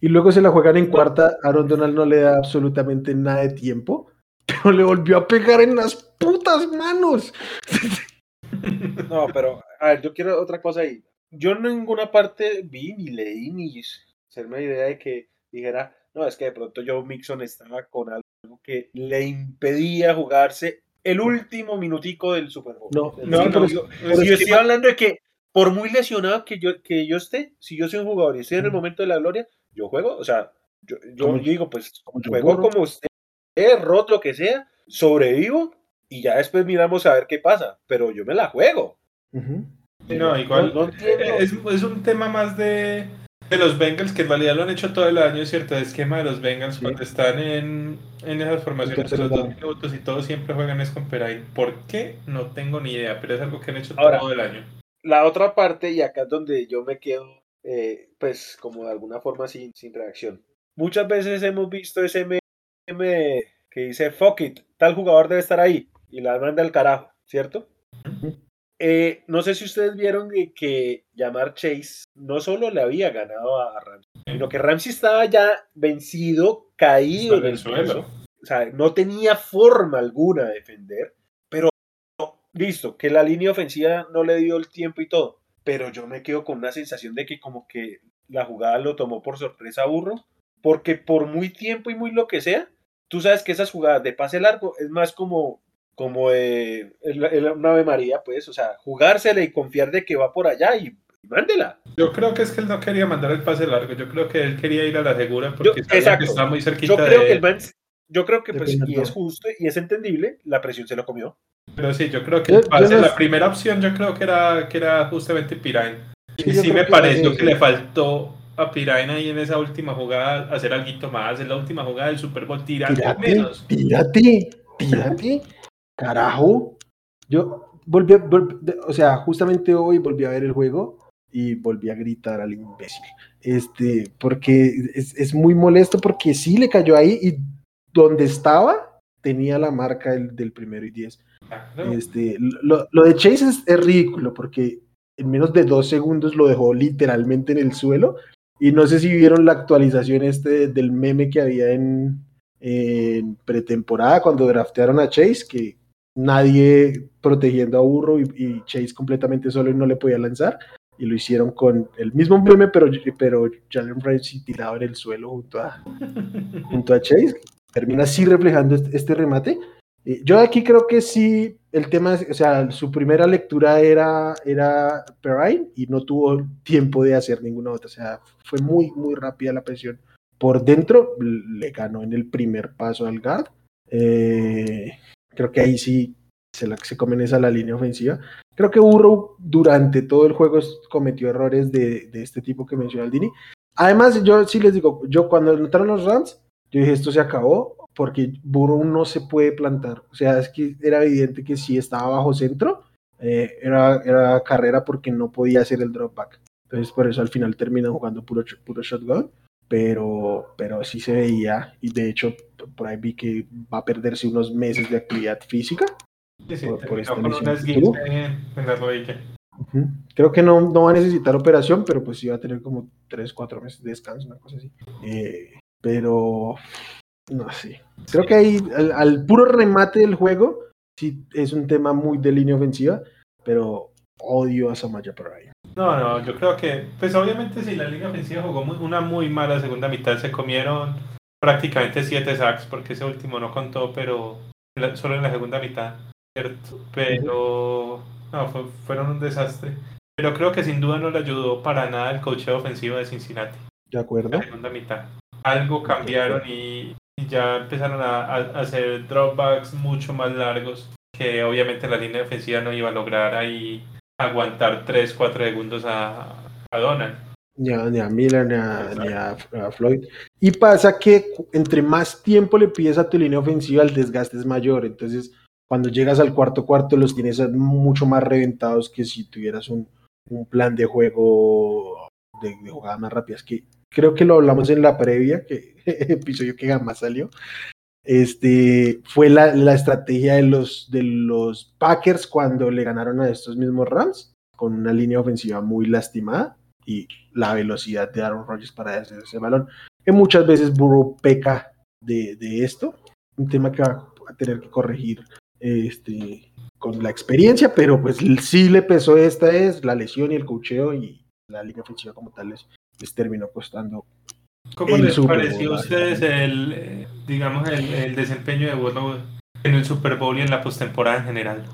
Y luego se la juegan en cuarta, Aaron Donald no le da absolutamente nada de tiempo, pero le volvió a pegar en las putas manos. No, pero a ver, yo quiero otra cosa ahí yo en ninguna parte vi ni leí ni hacerme idea de que dijera, no, es que de pronto Joe Mixon estaba con algo que le impedía jugarse el último minutico del Super Bowl. No, no, pero, yo, estoy hablando de que por muy lesionado que yo, que yo esté, si yo soy un jugador y estoy en el momento de la gloria, yo juego, o sea, yo, yo, digo, pues juego como usted, roto lo que sea, sobrevivo y ya después miramos a ver qué pasa, pero yo me la juego. No, igual es, es, un tema más de, de, los Bengals que en realidad lo han hecho todo el año, ¿cierto? El esquema de los Bengals cuando están en, en esas formaciones de los dos minutos y todos siempre juegan es con Perai. ¿Por qué? No tengo ni idea, pero es algo que han hecho todo el año. La otra parte, y acá es donde yo me quedo, eh, pues como de alguna forma sin, sin reacción. Muchas veces hemos visto ese meme que dice, fuck it, tal jugador debe estar ahí, y la manda al carajo, ¿cierto? Eh, no sé si ustedes vieron que, llamar Chase no solo le había ganado a Ramsey, sino que Ramsey estaba ya vencido, caído en el suelo. O sea, no tenía forma alguna de defender, pero listo, que la línea ofensiva no le dio el tiempo y todo. Pero yo me quedo con una sensación de que como que la jugada lo tomó por sorpresa a Burro, porque por muy tiempo y muy lo que sea, tú sabes que esas jugadas de pase largo es más como como eh, una Ave María, pues, o sea, jugársela y confiar de que va por allá y, mándela. Yo creo que es que él no quería mandar el pase largo, yo creo que él quería ir a la segura porque está muy cerquita yo creo que el yo creo que pues, y es justo y es entendible, la presión se lo comió. Pero sí, yo creo que el pase, la primera opción yo creo que era, que era justamente Pirain. Y sí, me pareció que, le faltó a Pirain ahí en esa última jugada hacer algo más, en la última jugada del Super Bowl, tirar menos. Tírate, tírate. Carajo. Yo volví, o sea, justamente hoy volví a ver el juego y volví a gritar al imbécil. Este, porque es, muy molesto porque sí le cayó ahí y donde estaba tenía la marca del, primero y diez. Este, lo, de Chase es, ridículo porque en menos de dos segundos lo dejó literalmente en el suelo. Y no sé si vieron la actualización este del meme que había en, en pretemporada cuando draftearon a Chase, que, nadie protegiendo a Burro y, Chase completamente solo y no le podía lanzar. Y lo hicieron con el mismo meme, pero, pero Jalen Ramsey tirado en el suelo junto a, junto a Chase. Termina así reflejando este, este remate. Eh, yo aquí creo que sí, el tema, o sea, su primera lectura era, era Perrine y no tuvo tiempo de hacer ninguna otra. O sea, fue muy, muy rápida la presión. Por dentro le ganó en el primer paso al guard. Eh, creo que ahí sí se, la, se comen esa la línea ofensiva. Creo que Burrow durante todo el juego cometió errores de, de este tipo que mencionó Aldini. Además, yo sí les digo, yo cuando anotaron los Rams, yo dije, esto se acabó, porque Burrow no se puede plantar. O sea, es que era evidente que si estaba bajo centro, eh, era, era carrera porque no podía hacer el drop back. Entonces, por eso al final terminan jugando puro, puro shotgun. Pero, pero sí se veía, y de hecho, por ahí vi que va a perderse unos meses de actividad física. Sí, sí, por, por esta. Creo que no, no va a necesitar operación, pero pues sí va a tener como 3, 4 meses de descanso, una cosa así. Eh, pero, no sé. Creo que ahí, al, puro remate del juego, sí es un tema muy de línea ofensiva, pero odio a Samaya por ahí. No, no, yo creo que, pues obviamente si la línea ofensiva jugó una muy mala segunda mitad, se comieron prácticamente 7 sacks, porque ese último no contó, pero solo en la segunda mitad, ¿cierto? Pero, no, fueron un desastre. Pero creo que sin duda no le ayudó para nada el cocheo ofensivo de Cincinnati. De acuerdo. La segunda mitad. Algo cambiaron y, ya empezaron a, hacer dropbacks mucho más largos que obviamente la línea defensiva no iba a lograr ahí aguantar 3, 4 segundos a, a Donald. Ni a, ni a Miller, ni, a, Floyd. Y pasa que entre más tiempo le pides a tu línea ofensiva, el desgaste es mayor. Entonces, cuando llegas al cuarto cuarto, los tienes mucho más reventados que si tuvieras un, un plan de juego de, de jugadas más rápidas. Que creo que lo hablamos en la previa, que episodio que jamás salió. Este fue la, la, estrategia de los, de los Packers cuando le ganaron a estos mismos Rams, con una línea ofensiva muy lastimada y la velocidad de Aaron Rodgers para hacer ese balón. Que muchas veces Burrow peca de, de esto, un tema que va a tener que corregir este, con la experiencia, pero pues sí le pesó esta es la lesión y el cocheo y la línea ofensiva como tal les, les terminó costando. ¿Cómo les pareció a ustedes el, digamos, el, desempeño de Burrow en el Super Bowl y en la postemporada en general?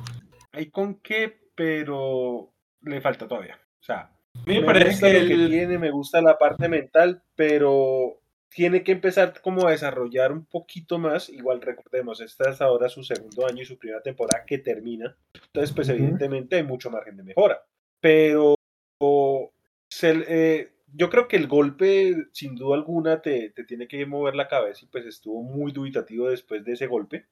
Hay con qué, pero le falta todavía. O sea, me, parece que, que tiene, me gusta la parte mental, pero tiene que empezar como a desarrollar un poquito más. Igual recordemos, esta es ahora su segundo año y su primera temporada que termina. Entonces, pues evidentemente hay mucho margen de mejora. Pero se, eh, yo creo que el golpe, sin duda alguna, te, te, tiene que mover la cabeza y pues estuvo muy dubitativo después de ese golpe.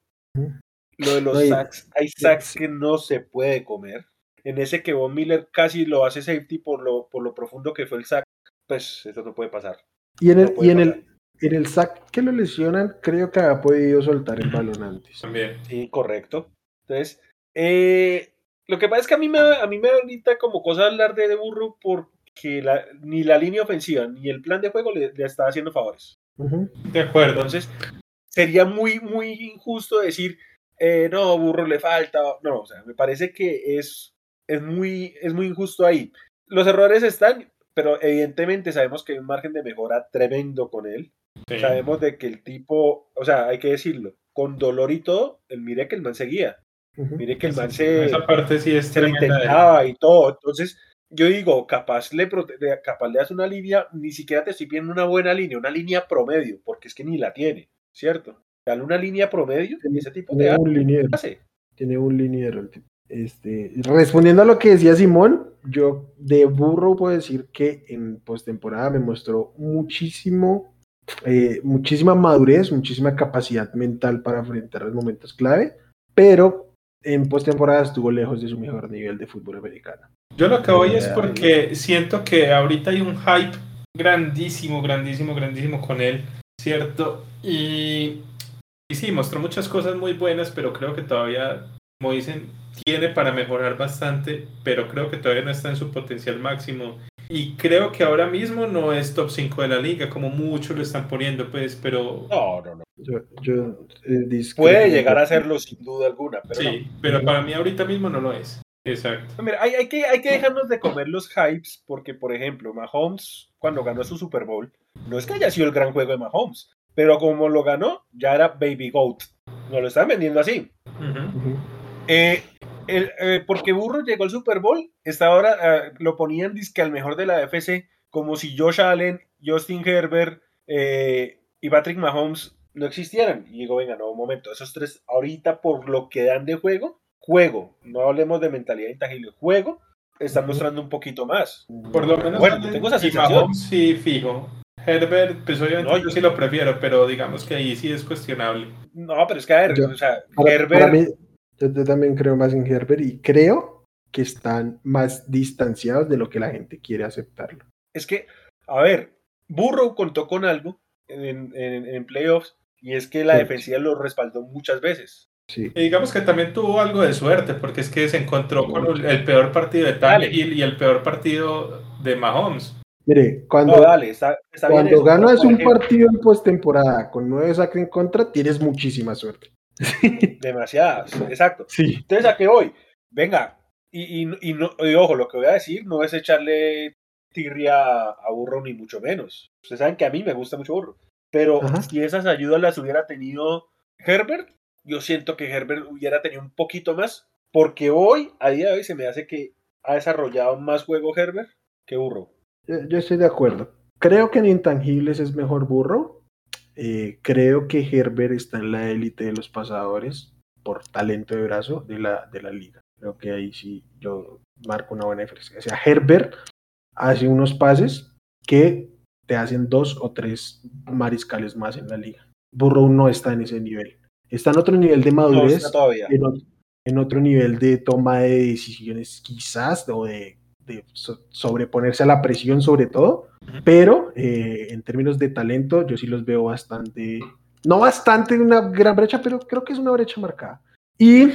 Lo de los sacks, hay sacks que no se puede comer. En ese que Von Miller casi lo hace safety por lo, por lo profundo que fue el sack, pues eso no puede pasar. Y en el, y en el, en el sack que lo lesionan, creo que ha podido soltar el balón antes. También. Sí, correcto. Entonces, eh, lo que pasa es que a mí me, a mí me da ahorita como cosa hablar de, de burro por que la, ni la línea ofensiva ni el plan de juego le, le está haciendo favores. De acuerdo. Entonces, sería muy, muy injusto decir, eh, no, burro le falta. No, o sea, me parece que es, es, muy, es muy injusto ahí. Los errores están, pero evidentemente sabemos que hay un margen de mejora tremendo con él. Sabemos de que el tipo, o sea, hay que decirlo, con dolor y todo, el mire que el man seguía. Mire que el man se, Esa parte sí es se lo intentaba y todo. Entonces, yo digo, capaz le, capaz le das una línea, ni siquiera te estoy pidiendo una buena línea, una línea promedio, porque es que ni la tiene, ¿cierto? Dale una línea promedio y ese tipo de un liniero. Tiene un liniero Este, respondiendo a lo que decía Simón, yo de burro puedo decir que en postemporada me mostró muchísimo, eh, muchísima madurez, muchísima capacidad mental para enfrentar los momentos clave, pero en postemporada estuvo lejos de su mejor nivel de fútbol americano. Yo lo que voy es porque siento que ahorita hay un hype grandísimo, grandísimo, grandísimo con él, ¿cierto? Y, y sí, mostró muchas cosas muy buenas, pero creo que todavía, como dicen, tiene para mejorar bastante, pero creo que todavía no está en su potencial máximo. Y creo que ahora mismo no es top 5 de la liga, como muchos lo están poniendo, pues, pero... No, no, no. Yo, eh, Puede llegar a serlo sin duda alguna, pero Sí, pero para mí ahorita mismo no lo es. Exacto. Mira, hay, hay, que, hay que dejarnos de comer los hypes, porque, por ejemplo, Mahomes, cuando ganó su Super Bowl, no es que haya sido el gran juego de Mahomes, pero como lo ganó, ya era Baby Goat. No lo están vendiendo así. eh, el, eh, porque Burro llegó al Super Bowl, esta hora eh, lo ponían disque al mejor de la FC, como si Josh Allen, Justin Herbert eh, y Patrick Mahomes no existieran. Y digo, venga, no, un momento, esos tres ahorita por lo que dan de juego, juego, no hablemos de mentalidad intangible, juego, están mostrando un poquito más. Por lo menos Bueno, tengo esa sensación. Sí, fijo. Herbert, pues obviamente No, yo sí lo prefiero, pero digamos que ahí sí es cuestionable. No, pero es que a ver, Yo- o sea, Para- Herbert, para mí, yo, yo también creo más en Herbert y creo que están más distanciados de lo que la gente quiere aceptarlo. es que, a ver, Burrow contó con algo en, en- en playoffs y es que la Sí. defensiva lo respaldó muchas veces. Sí. Y digamos que también tuvo algo de suerte, porque es que se encontró con el- peor partido de Dale. Tannehill y el peor partido de Mahomes. Mire, cuando, No, dale, está, está bien cuando eso, ganas un ejemplo, partido en postemporada con nueve sacres en contra, tienes muchísima suerte. Demasiadas, exacto. Sí. Entonces, ¿a qué voy? Venga, y, y, y no, y ojo, lo que voy a decir no es echarle tirria a, a Burro ni mucho menos. Ustedes saben que a mí me gusta mucho Burro. Pero Ajá. si esas ayudas las hubiera tenido Herbert, yo siento que Herbert hubiera tenido un poquito más, porque hoy, a día de hoy, se me hace que ha desarrollado más juego Herbert que Burro. Yo, estoy de acuerdo. Creo que en intangibles es mejor burro. Eh, creo que Herbert está en la élite de los pasadores por talento de brazo de la, de la liga. Creo que ahí sí yo marco una buena diferencia. O sea, Herbert hace unos pases que te hacen dos o tres mariscales más en la liga. Burrow no está en ese nivel. Está en otro nivel de No madurez todavía. en, ot- en otro nivel de toma de decisiones quizás o de, de so- sobreponerse a la presión sobre todo, Ujú. pero eh, en términos de talento yo sí los veo bastante, no bastante una gran brecha, pero creo que es una brecha marcada. Y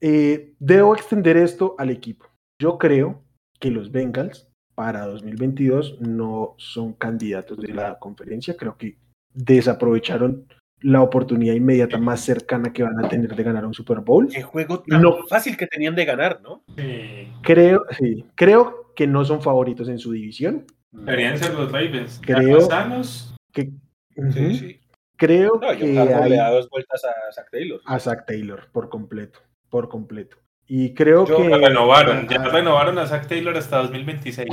eh, debo extender esto al equipo. Yo creo que los Bengals para 2022 no son candidatos de la conferencia, creo que desaprovecharon la oportunidad inmediata más cercana que van a tener de ganar un Super Bowl. Qué juego tan No. fácil que tenían de ganar, ¿no? Sí. Creo, sí, creo que no son favoritos en su división. Deberían ser los Ravens. Creo- Que, Sí, Ujú. sí. Creo No, yo que hay le da dos vueltas a Zach Taylor. a Zach Taylor por completo, por completo. Y creo Yo- que renovaron. Ya ah, renovaron a Zach Taylor hasta 2026.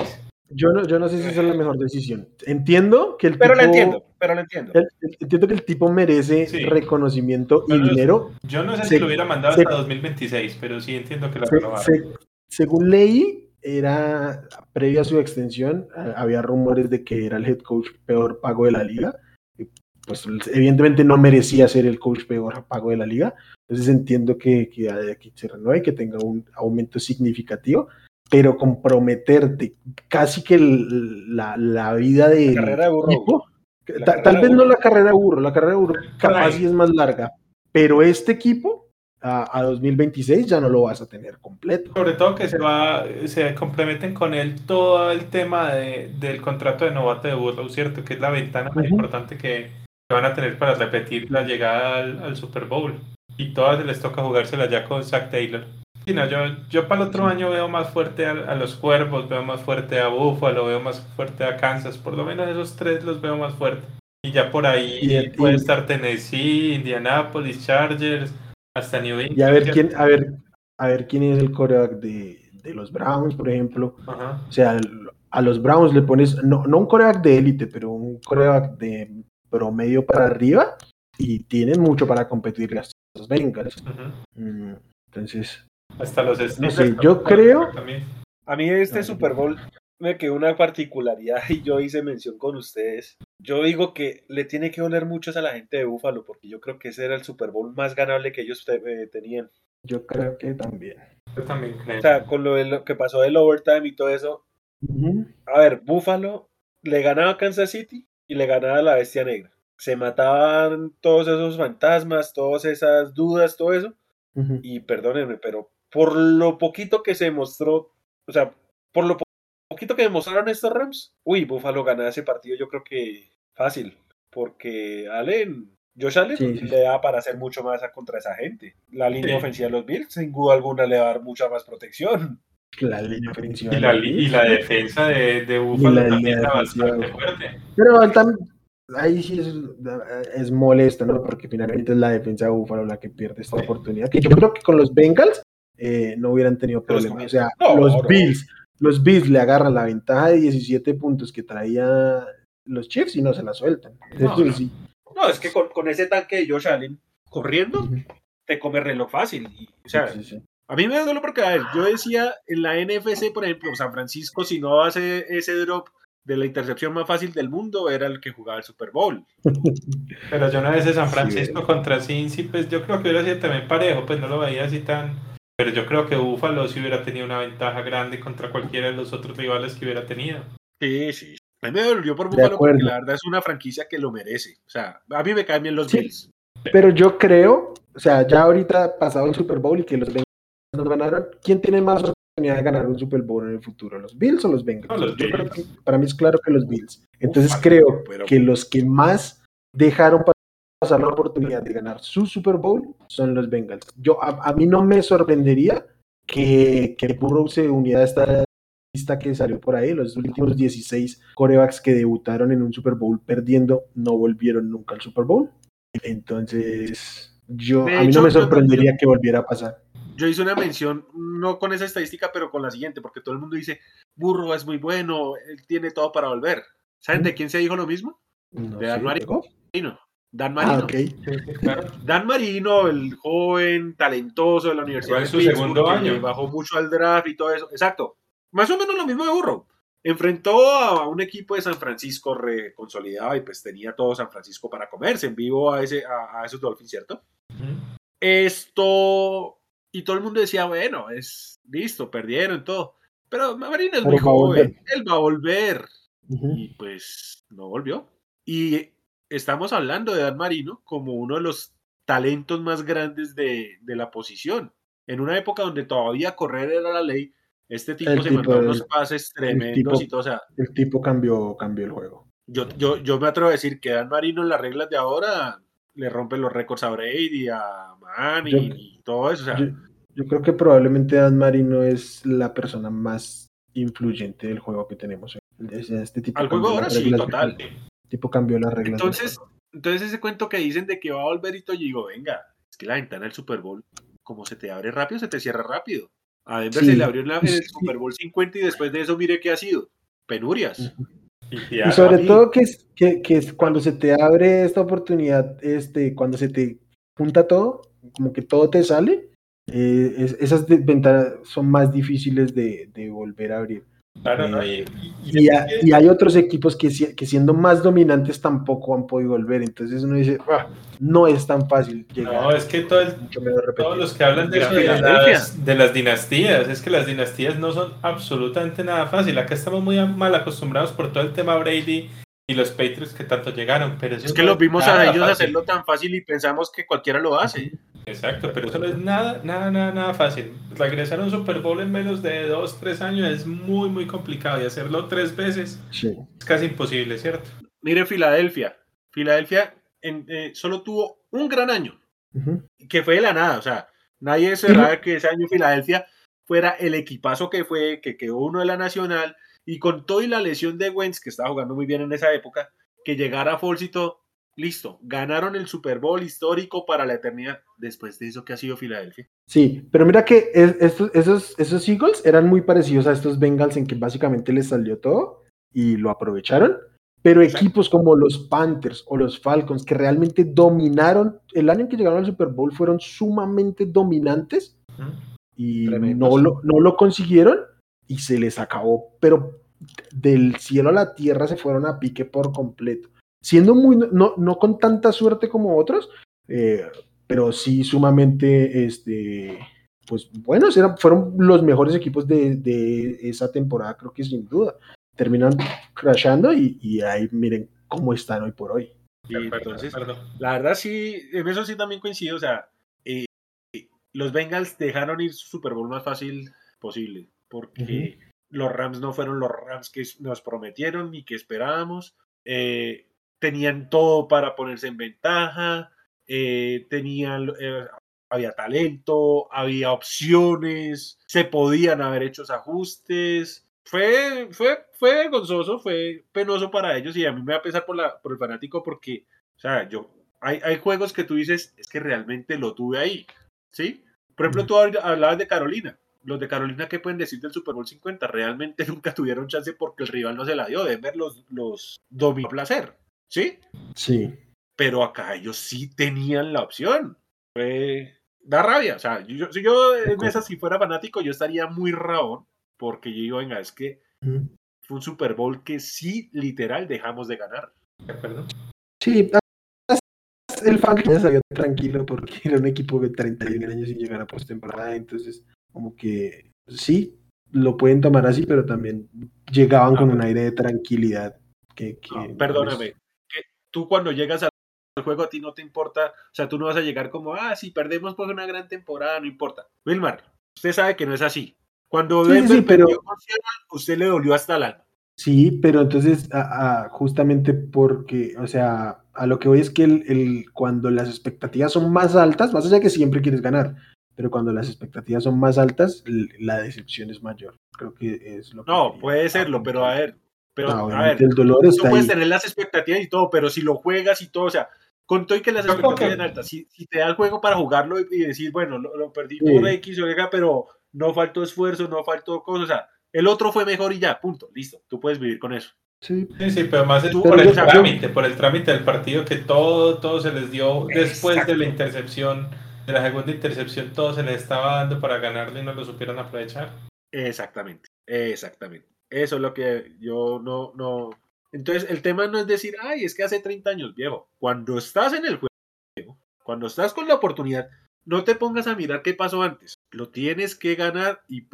Yo no, yo no sé si esa es la mejor decisión. Entiendo que el Pero lo tipo, entiendo, pero lo entiendo. el- el- entiendo que el tipo merece Sí. reconocimiento y Pero es- dinero. Yo no sé Se- si lo hubiera mandado se- hasta 2026, pero sí entiendo que lo Se- según leí, era previa a su extensión, había rumores de que era el head coach peor pago de la liga. Y, Pues evidentemente no merecía ser el coach peor pago de la liga. Entonces entiendo que, que aquí se renueve, que tenga un aumento significativo, pero comprometerte casi que el- la, la vida de carrera de Burrow. Ta- La tal carrera vez de no la carrera de burro, la carrera de burro capaz sí es más larga, pero este equipo a, a 2026 ya no lo vas a tener completo. Sobre todo que se va, se complementen con él todo el tema de- del contrato de novato de Burrow, ¿cierto? Que es la ventana más Ujú. importante que, que van a tener para repetir la llegada al, al Super Bowl. Y todas les toca jugársela ya con Zach Taylor. Sí, no, yo, yo para el otro año veo más fuerte a, a los Cuervos, veo más fuerte a Buffalo, veo más fuerte a Kansas. Por lo menos esos tres los veo más fuertes. Y ya por ahí Y- y- puede estar Tennessee, Indianapolis, Chargers, hasta New England. Y a ver quién, a ver, a ver quién es el coreback de, de los Browns, por ejemplo. Ajá. O sea, a los Browns le pones, no, no un coreback de élite, pero un coreback de promedio para arriba y tienen mucho para competir a los Bengals. Mm, Entonces, Hasta los No sé, yo creo- También. A mí este Super Bowl me quedó una particularidad y yo hice mención con ustedes. Yo digo que le tiene que doler mucho a la gente de Búfalo porque yo creo que ese era el Super Bowl más ganable que ellos eh, tenían. yo creo que también. Yo también creo. O sea, con lo, de lo que pasó del overtime y todo eso. Ujú. A ver, Búfalo le ganaba a Kansas City y le ganaba a la Bestia Negra. Se mataban todos esos fantasmas, todas esas dudas, todo eso. Ujú. Y perdónenme, pero por lo poquito que se mostró, o sea, por lo po- poquito que demostraron estos Rams, uy, Buffalo gana ese partido, yo creo que fácil, porque Allen, Josh Allen Sí, sí, le da para hacer mucho más a- contra esa gente. La línea Sí. ofensiva de los Bills, sin duda alguna, le va a dar mucha más protección. La línea ofensiva. Y la, y la defensa de, de Buffalo la también defensiva. bastante fuerte. Pero él tam- ahí sí es, es molesto, ¿no? Porque finalmente es la defensa de Búfalo la que pierde esta oportunidad. Que yo creo que con los Bengals eh, no hubieran tenido problemas. O sea, no, los no. Bills, los Bills le agarran la ventaja de 17 puntos que traía los Chiefs y no se la sueltan. No, Eso no. sí. No, es que con, con ese tanque de Josh Allen corriendo, te come reloj fácil. Y, o sea, Sí, sí. a mí me duele porque, a ver, yo decía en la NFC, por ejemplo, San Francisco, si no hace ese drop de la intercepción más fácil del mundo, era el que jugaba el Super Bowl. Pero yo no ese San Sí, Francisco contra Cincy, pues yo creo que hubiera sido también parejo, pues no lo veía así tan... Pero yo creo que Buffalo sí hubiera tenido una ventaja grande contra cualquiera de los otros rivales que hubiera tenido. Sí, sí. A mí me dolió por Buffalo porque la verdad es una franquicia que lo merece. O sea, a mí me caen bien los Sí. Bills. Pero yo creo, o sea, ya ahorita pasado el Super Bowl y que los Bengals no ganaron, ¿quién tiene más oportunidad de ganar un Super Bowl en el futuro? ¿Los Bills o los Bengals? No, los Yo creo Bills. que para mí es claro que los Bills. Entonces creo pero- que los que más dejaron pasar la oportunidad de ganar su Super Bowl son los Bengals. Yo a, a mí no me sorprendería que, que Burrow se uniera a esta lista que salió por ahí, los últimos 16 corebacks que debutaron en un Super Bowl perdiendo no volvieron nunca al Super Bowl. Entonces, yo De a mí hecho, no me yo sorprendería que volviera a pasar. Yo hice una mención, no con esa estadística, pero con la siguiente, porque todo el mundo dice, Burro es muy bueno, él tiene todo para volver. ¿Saben de quién se dijo lo mismo? No De Dan sé, Dan Ah, Marino. Dan Marino, el joven talentoso de la Universidad de su Pittsburgh, segundo que año. bajó mucho al draft y todo eso. Exacto. Más o menos lo mismo de Burro. Enfrentó a un equipo de San Francisco reconsolidado y pues tenía todo San Francisco para comerse en vivo a, ese, a, a esos Dolphins, ¿cierto? Esto, y todo el mundo decía, bueno, es listo, perdieron todo. Pero Marino es Pero muy joven, él va a volver. Y pues no volvió. Y estamos hablando de Dan Marino como uno de los talentos más grandes de, de la posición. En una época donde todavía correr era la ley, este tipo El se tipo mandó unos pases tremendos tipo- y todo. O sea, El tipo cambió, cambió el juego. yo, yo, yo me atrevo a decir que Dan Marino en las reglas de ahora le rompe los récords a Brady, a Manning Yo- y todo eso. O sea, Yo, yo creo que probablemente Dan Marino es la persona más influyente del juego que tenemos. Es- Este tipo al juego ahora sí, total. Tipo cambió las reglas. Entonces, entonces ese cuento que dicen de que va a volver y todo, yo digo, venga, es que la ventana del Super Bowl, como se te abre rápido, se te cierra rápido. A Denver Sí, se le abrió en, la- en el. Super Bowl 50 y después de eso mire qué ha sido. Penurias. Y, Y y sobre todo que, es- que, que es cuando se te abre esta oportunidad, este, cuando se te junta todo, como que todo te sale, eh, es- esas ventanas son más difíciles de, de volver a abrir. Claro, ¿no? Eh, Y, y- Y, ha- y hay otros equipos que, que siendo más dominantes tampoco han podido volver. Entonces uno dice, "Ah, no es tan fácil llegar. no, es que todo el- todos los que hablan de de las, de las dinastías, es que las dinastías no son absolutamente nada fácil. Acá estamos muy mal acostumbrados por todo el tema Brady y los Patriots que tanto llegaron, pero Es que no los vimos a ellos fácil. hacerlo tan fácil y pensamos que cualquiera lo hace. Exacto, pero eso no es nada, nada, nada, nada fácil. Regresar a un Super Bowl en menos de dos, tres años es muy, muy complicado y hacerlo tres veces Sí. es casi imposible, ¿cierto? Mire Filadelfia. Filadelfia en- eh, solo tuvo un gran año, que fue de la nada. O sea, nadie esperaba que ese año Filadelfia fuera el equipazo que fue, que quedó uno de la Nacional, y con todo y la lesión de Wentz, que estaba jugando muy bien en esa época, que llegara a todo, listo, ganaron el Super Bowl histórico para la eternidad. Después de eso, ¿qué ha sido Filadelfia? Sí, pero mira que es- estos, esos, esos Eagles eran muy parecidos a estos Bengals en que básicamente les salió todo y lo aprovecharon. Pero Exacto. equipos como los Panthers o los Falcons que realmente dominaron, el año en que llegaron al Super Bowl fueron sumamente dominantes y no lo, no lo consiguieron y se les acabó, pero del cielo a la tierra se fueron a pique por completo, siendo muy, no, no con tanta suerte como otros, eh, pero sí sumamente, este, pues buenos, eran, fueron los mejores equipos de, de esa temporada, creo que sin duda, terminan crashando y, y ahí miren cómo están hoy por hoy. Y entonces. La verdad sí, en eso sí también coincido, o sea, eh, los Bengals dejaron ir su Super Bowl más fácil posible, porque los Rams no fueron los Rams que nos prometieron ni que esperábamos, eh, tenían todo para ponerse en ventaja, eh, tenían, eh, había talento, había opciones, se podían haber hecho ajustes. Fue, fue, fue vergonzoso, fue penoso para ellos y a mí me va a pesar por, la, por el fanático porque, o sea, yo, hay, hay juegos que tú dices, es que realmente lo tuve ahí, ¿sí? Por ejemplo, tú hab- hablabas de Carolina. Los de Carolina, ¿qué pueden decir del Super Bowl 50? Realmente nunca tuvieron chance porque el rival no se la dio. Denver los, los dominó a placer, ¿sí? Sí, pero acá ellos sí tenían la opción. Fue, da rabia, o sea, yo, si yo en esa si fuera fanático, yo estaría muy rabón, porque yo digo, venga, es que fue un Super Bowl que sí, literal, dejamos de ganar. ¿De acuerdo? Sí, el fan ya salió tranquilo porque era un equipo de 31 años sin llegar a postemporada, entonces como que sí, lo pueden tomar así, pero también llegaban con un aire de tranquilidad. Que, que perdóname, que tú cuando llegas al juego a ti no te importa, o sea, tú no vas a llegar como, ah, si perdemos por una gran temporada, no importa. Wilmar, usted sabe que no es así. Cuando sí, sí, pero... usted le dolió hasta la Sí, pero entonces, justamente porque, o sea, a lo que voy es que el, cuando las expectativas son más altas, más allá que siempre quieres ganar, pero cuando las expectativas son más altas, la decepción es mayor. Creo que es lo que. No, puede serlo, pero a ver. Pero, a ver, el dolor está tú puedes tener las expectativas y todo, pero si lo juegas y todo, o sea, con todo y que las expectativas son altas, si, te da el juego para jugarlo y, decir, bueno, lo, perdí por X o Y, pero no faltó esfuerzo, no faltó cosas, o sea, el otro fue mejor y ya, punto, listo, tú puedes vivir con eso. Sí, sí, pero más es por el trámite, por el trámite del partido que todo, todo se les dio después de la intercepción, de la segunda intercepción, todo se les estaba dando para ganarle y no lo supieron aprovechar. Exactamente, exactamente. Eso es lo que yo no, no. Entonces, el tema no es decir, ay, es que hace 30 años, viejo. Cuando estás en el juego, cuando estás con la oportunidad, no te pongas a mirar qué pasó antes. Lo tienes que ganar y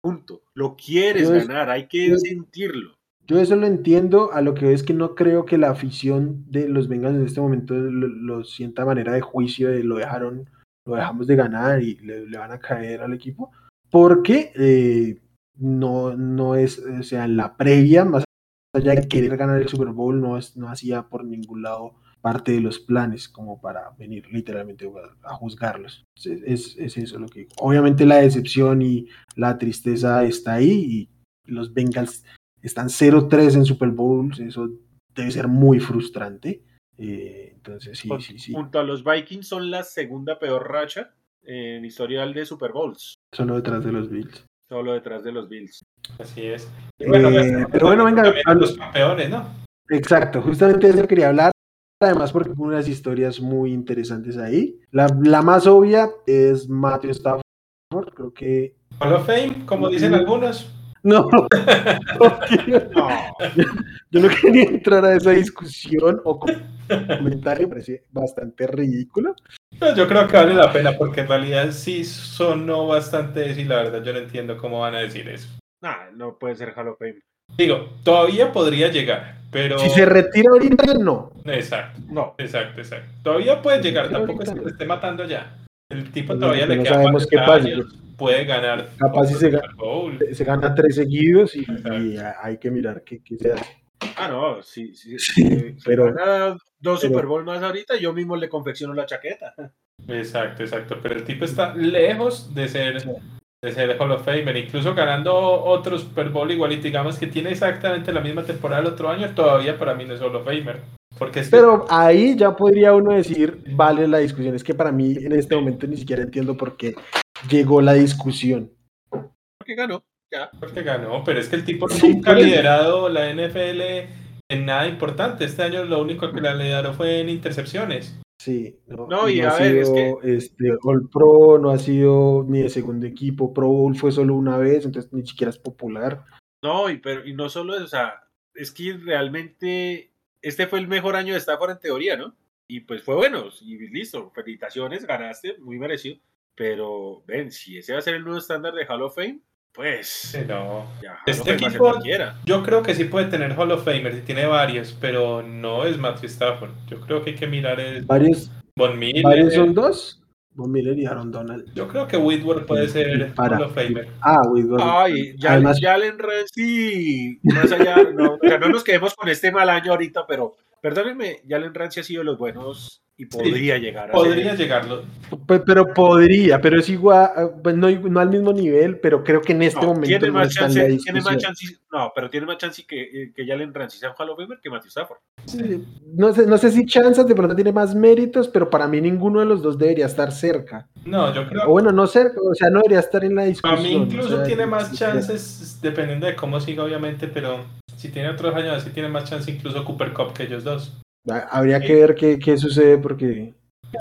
punto. Lo quieres ganar, hay que sentirlo. Yo eso lo entiendo, a lo que es que no creo que la afición de los Bengals en este momento lo, sienta manera de juicio de lo dejaron, lo dejamos de ganar y le, van a caer al equipo, porque eh, no, no es, o sea, en la previa, más allá de querer ganar el Super Bowl, no, es, no hacía por ningún lado parte de los planes como para venir literalmente a, juzgarlos. Es, es, eso lo que Obviamente la decepción y la tristeza está ahí y los Bengals están 0-3 en Super Bowls, eso debe ser muy frustrante. Eh, entonces, sí, sí, sí. Junto a los Vikings son la segunda peor racha en historial de Super Bowls. Solo detrás de los Bills. Solo detrás de los Bills. Así es. Eh, pero bueno, venga. A los campeones, ¿no? Exacto, justamente de eso quería hablar. Además, porque hubo unas historias muy interesantes ahí. La, la más obvia es Matthew Stafford. Creo que. Hall of Fame, como dicen algunos. No, Yo no quería entrar a esa discusión o comentario, me parece bastante ridículo. Yo creo que vale la pena porque en realidad sí sonó bastante y la verdad yo no entiendo cómo van a decir eso. Nah, no puede ser Hall of Fame. Digo, todavía podría llegar, pero. Si se retira ahorita, no. Exacto, no. Exacto, exacto. Todavía puede llegar, tampoco es que se esté matando ya. El tipo todavía le queda. sabemos qué pasa puede ganar. Capaz si se, gana, se gana tres seguidos y, hay que mirar qué, se hace. Ah, no, sí, sí, sí pero gana dos Super Bowl más ahorita, yo mismo le confecciono la chaqueta. Exacto, exacto. Pero el tipo está lejos de ser de ser Hall of Famer, incluso ganando otro Super Bowl igual y digamos que tiene exactamente la misma temporada el otro año, todavía para mí no es Hall of Famer. Porque Pero ahí ya podría uno decir, vale la discusión. Es que para mí en este momento ni siquiera entiendo por qué llegó la discusión. Porque ganó. Porque ganó, pero es que el tipo nunca ha liderado la NFL en nada importante. Este año lo único que la lideró fue en intercepciones. Sí, no, y, a ha ver, sido, este, All Pro no ha sido ni de segundo equipo, Pro Bowl fue solo una vez, entonces ni siquiera es popular. No, y, pero, y no solo eso, o sea, es que realmente este fue el mejor año de Stafford en teoría, ¿no? Y pues fue bueno, y listo, felicitaciones, ganaste, muy merecido. Pero, ven, si ese va a ser el nuevo estándar de Hall of Fame, pues. no. este equipo, yo creo que sí puede tener Hall of Famers y tiene varios, pero no es Matthew Stafford. Yo creo que hay que mirar el. ¿Varios? Von Miller. ¿Varios son dos? Von Miller y Aaron Donald. Yo creo que Whitworth puede ser Hall of Famer. Ah, Whitworth. Ay, ya, Además, Jalen Ramsey. Más allá, no, o sea, no nos quedemos con este mal año ahorita, pero perdónenme, Jalen Ramsey ha sido de los buenos y podría llegar a Podría llegarlo. Pero, podría, pero es igual, ah, pues no, no, al mismo nivel, pero creo que en este momento tiene más, chance, tiene más chance, no, pero tiene más chance que, eh, que Jalen Ramsey sea un Hall of Famer que Matthew Stafford. no, sé, no sé si chances, de pronto tiene más méritos, pero para mí ninguno de los dos debería estar cerca. No, yo creo. O bueno, no cerca, o sea, no debería estar en la discusión. A mí incluso tiene más chances, dependiendo de cómo siga, obviamente, pero si tiene otros años así, tiene más chance incluso Cooper Cup que ellos dos. Habría que ver qué, qué sucede porque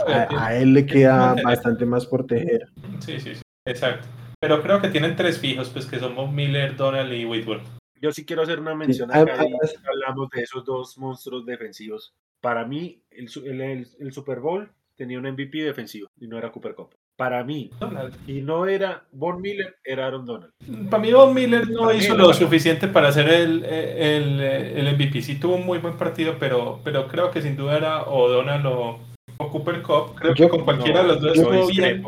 a, a, él le queda bastante más proteger. Sí, sí, sí, exacto. Pero creo que tienen tres fijos, pues que somos Miller, Donald y Whitworth. Yo sí quiero hacer una mención sí. acá hablamos de esos dos monstruos defensivos. Para mí, el, el, el, Super Bowl tenía un MVP defensivo y no era Cooper Cup. Para mí. Donald. Y no era Von Miller, era Aaron Donald. Para mí Von Miller no para hizo lo suficiente para ser el, el, el, MVP. Sí tuvo un muy buen partido, pero, pero creo que sin duda era o Donald o, o Cooper Cup. Creo yo, que con cualquiera no, de los dos estuvo bien.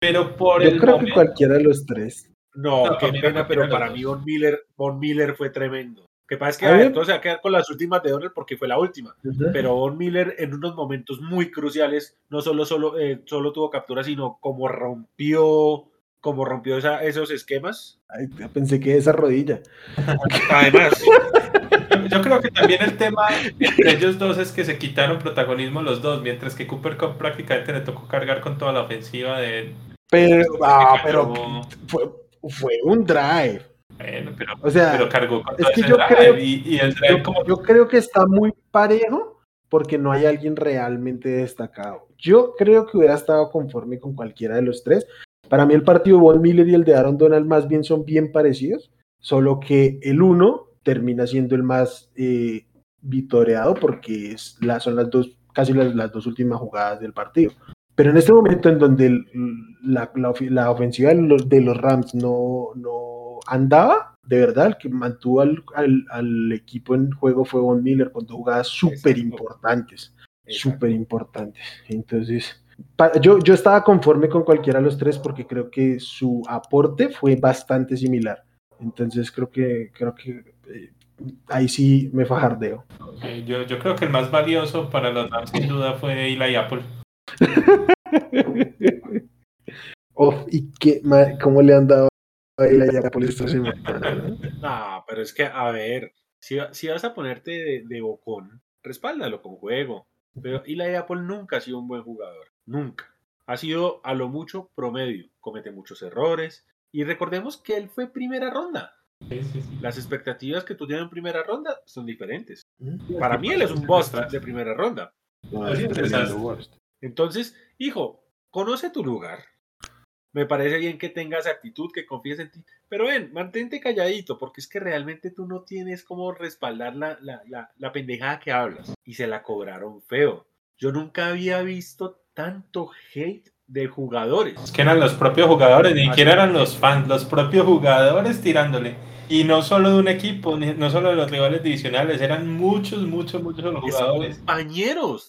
Pero por yo el creo momento, que cualquiera de los tres. No, no qué pena, pero para mí Von Miller, Von Miller fue tremendo. Que pasa es que a ver, entonces se va a quedar con las últimas de Donald porque fue la última. Uh -huh. Pero Von Miller en unos momentos muy cruciales no solo, solo, eh, solo tuvo captura, sino como rompió, como rompió esa, esos esquemas. Ay, pensé que esa rodilla. Además. Yo creo que también el tema entre ellos dos es que se quitaron protagonismo los dos, mientras que Cooper Cup prácticamente le tocó cargar con toda la ofensiva de. Pero, ah, pero fue, fue un drive. Bueno, pero, o sea, pero cargó con es que yo creo, y, y el drive yo, como... yo creo que está muy parejo porque no hay alguien realmente destacado. Yo creo que hubiera estado conforme con cualquiera de los tres. Para mí el partido de Von Miller y el de Aaron Donald más bien son bien parecidos, solo que el uno termina siendo el más eh, vitoreado porque es la, son las dos, casi las, las, dos últimas jugadas del partido. Pero en este momento en donde el, la, la, la, ofensiva de los, de los Rams no, no andaba, de verdad, el que mantuvo al, al, al, equipo en juego fue Von Miller con dos jugadas súper importantes, súper importantes. Entonces, yo, yo estaba conforme con cualquiera de los tres porque creo que su aporte fue bastante similar. Entonces, creo que, creo que eh, ahí sí me fajardeo. Okay, yo, yo creo que el más valioso para los Rams sin duda fue Eli Apple. oh, ¿Y qué, cómo le han dado a Eli Apple esta semana? No, pero es que, a ver, si, si vas a ponerte de, de, bocón, respáldalo con juego. Pero Eli Apple nunca ha sido un buen jugador. Nunca. Ha sido a lo mucho promedio. Comete muchos errores. Y recordemos que él fue primera ronda. Sí, sí, sí. Las expectativas que tú tienes en primera ronda son diferentes. Para mí él es un bust de primera ronda. No, Entonces, hijo, conoce tu lugar. Me parece bien que tengas actitud, que confíes en ti. Pero ven, mantente calladito, porque es que realmente tú no tienes cómo respaldar la, la, la, la pendejada que hablas. Y se la cobraron feo. Yo nunca había visto tanto hate de jugadores. Es que eran los propios jugadores, ni siquiera eran los fans, los propios jugadores tirándole. Y no solo de un equipo, no solo de los rivales divisionales, eran muchos, muchos, muchos los jugadores. Compañeros.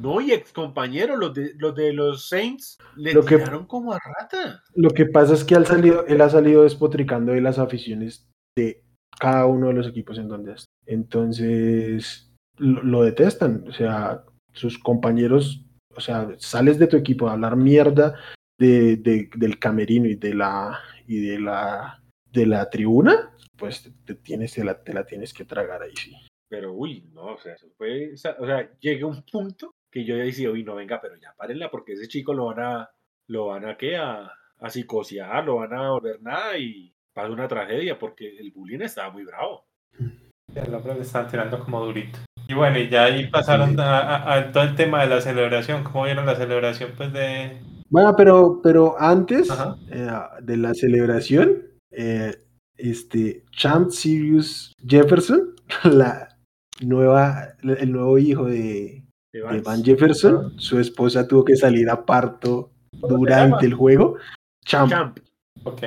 No, y ex compañeros, los de los, de los Saints, le lo tiraron que, como a rata. Lo que pasa es que él, salido, él ha salido despotricando de las aficiones de cada uno de los equipos en donde está. Entonces, lo, lo detestan. O sea, sus compañeros o sea, sales de tu equipo a hablar mierda de, de, del camerino y de la y de la de la tribuna, pues te, te tienes te la, te la, tienes que tragar ahí sí. Pero uy, no, o sea, eso fue, o sea, llega un punto que yo ya decía, uy, no venga, pero ya párenla porque ese chico lo van a lo van a qué a, a psicosear, lo van a volver nada y pasa una tragedia porque el bullying estaba muy bravo. El hombre le estaban tirando como durito. Y bueno, y ya ahí pasaron a, a, a, todo el tema de la celebración. ¿Cómo vieron la celebración pues de...? Bueno, pero, pero antes eh, de la celebración, eh, este Champ Sirius Jefferson, la nueva, el nuevo hijo de, de, Van. de Van Jefferson, su esposa tuvo que salir a parto durante el juego. Champ. Champ. Ok.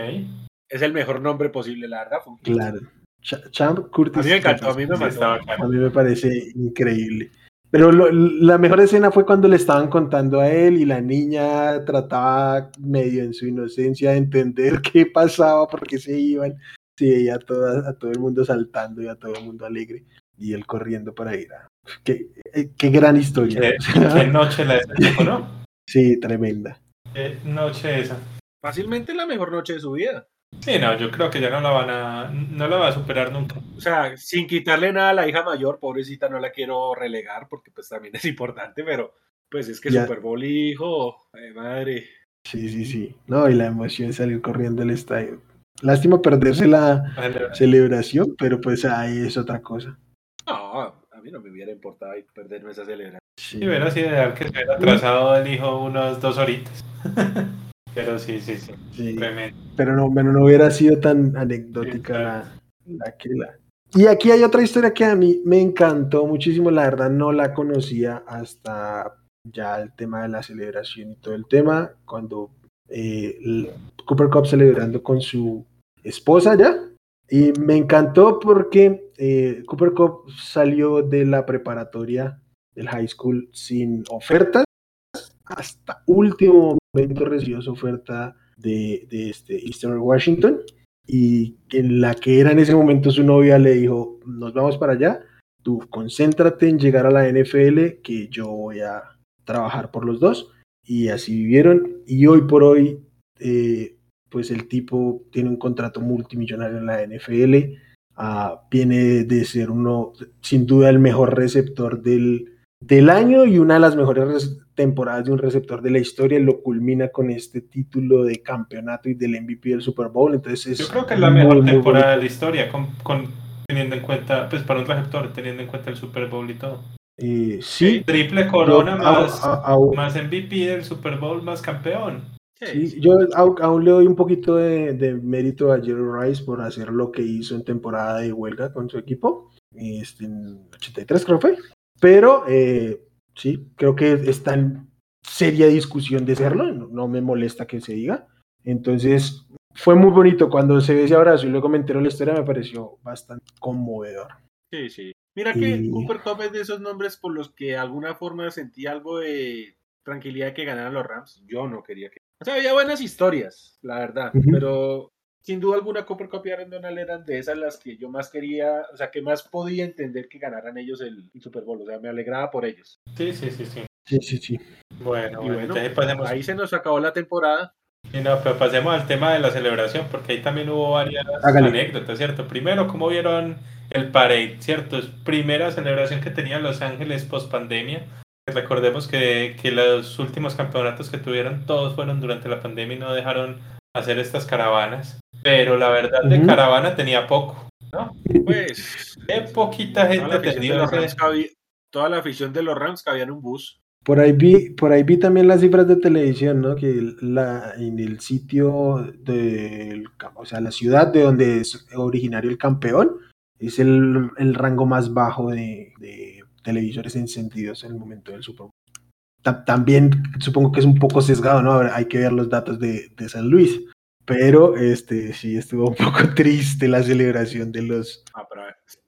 Es el mejor nombre posible, la verdad. Claro. Champ Curtis. A mí me encantó, a mí me, a mí me parece increíble. Pero lo, la mejor escena fue cuando le estaban contando a él y la niña trataba medio en su inocencia de entender qué pasaba, por qué se iban. Sí, a, toda, a todo el mundo saltando y a todo el mundo alegre. Y él corriendo para ir a... Qué, eh, qué gran historia. ¿Qué, qué noche la de ¿no? Sí, tremenda. ¿Qué noche esa? Fácilmente la mejor noche de su vida. Sí, no, yo creo que ya no la van a, no la va a superar nunca. O sea, sin quitarle nada a la hija mayor, pobrecita, no la quiero relegar porque pues también es importante, pero pues es que ya. Super Bowl hijo, ay, madre. Sí, sí, sí. No, y la emoción de salir corriendo al estadio. Lástima perderse la celebración, pero pues ahí es otra cosa. No, a mí no me hubiera importado perderme esa celebración. Sí, hubiera sido ideal que se hubiera atrasado el hijo unos dos horitas. Pero sí, sí, sí. Sí. Pero no, bueno, no hubiera sido tan anecdótica la, la que la. Y aquí hay otra historia que a mí me encantó muchísimo, la verdad no la conocía hasta ya el tema de la celebración y todo el tema, cuando eh, Cooper Cup celebrando con su esposa ya. Y me encantó porque eh, Cooper Cup salió de la preparatoria del high school sin ofertas. Hasta último momento recibió su oferta de, de este Eastern Washington y en la que era en ese momento su novia le dijo, nos vamos para allá, tú concéntrate en llegar a la NFL, que yo voy a trabajar por los dos. Y así vivieron. Y hoy por hoy, eh, pues el tipo tiene un contrato multimillonario en la NFL. Ah, viene de ser uno, sin duda, el mejor receptor del, del año y una de las mejores temporadas de un receptor de la historia. Lo culmina con este título de campeonato y del MVP del Super Bowl. Entonces Yo creo que es la mejor temporada de la historia, con, con, teniendo en cuenta, pues para un receptor, teniendo en cuenta el Super Bowl y todo. Eh, sí. Triple corona más, a, a, más MVP del Super Bowl más campeón. Sí, yo aún le doy un poquito de, de, mérito a Jerry Rice por hacer lo que hizo en temporada de huelga con su equipo. Este, en 83 creo fue. Pero eh, sí, creo que está en seria discusión de serlo. No, no, me molesta que se diga. Entonces, fue muy bonito cuando se ve ese abrazo y luego me enteró la historia, me pareció bastante conmovedor. Sí, sí. Mira que. Cooper Cup es de esos nombres por los que de alguna forma sentí algo de tranquilidad que ganaran los Rams. Yo no quería que. O sea, había buenas historias, la verdad, uh -huh. pero sin duda alguna Cooper Cup y Aaron Donald eran de esas las que yo más quería, o sea, que más podía entender que ganaran ellos el, el Super Bowl. O sea, me alegraba por ellos. Sí, sí, sí, sí. Sí, sí, sí. Bueno, y bueno, bueno pasemos... ahí se nos acabó la temporada. Y no, pero pasemos al tema de la celebración, porque ahí también hubo varias anécdotas, ¿cierto? Primero, ¿cómo vieron el parade, ¿cierto? Es primera celebración que tenía Los Ángeles post pandemia. Recordemos que, que, los últimos campeonatos que tuvieron todos fueron durante la pandemia y no dejaron hacer estas caravanas. Pero la verdad de uh -huh. caravana tenía poco, ¿no? Pues qué poquita gente tenía. Toda la afición de los Rams cabía en un bus. Por ahí vi, por ahí vi también las cifras de televisión, ¿no? Que la, en el sitio de, o sea, la ciudad de donde es originario el campeón, es el, el rango más bajo de, de, televisores encendidos en el momento del Super Bowl. También supongo que es un poco sesgado, ¿no? Hay que ver los datos de, de San Luis. Pero este sí estuvo un poco triste la celebración de los. Ah, pero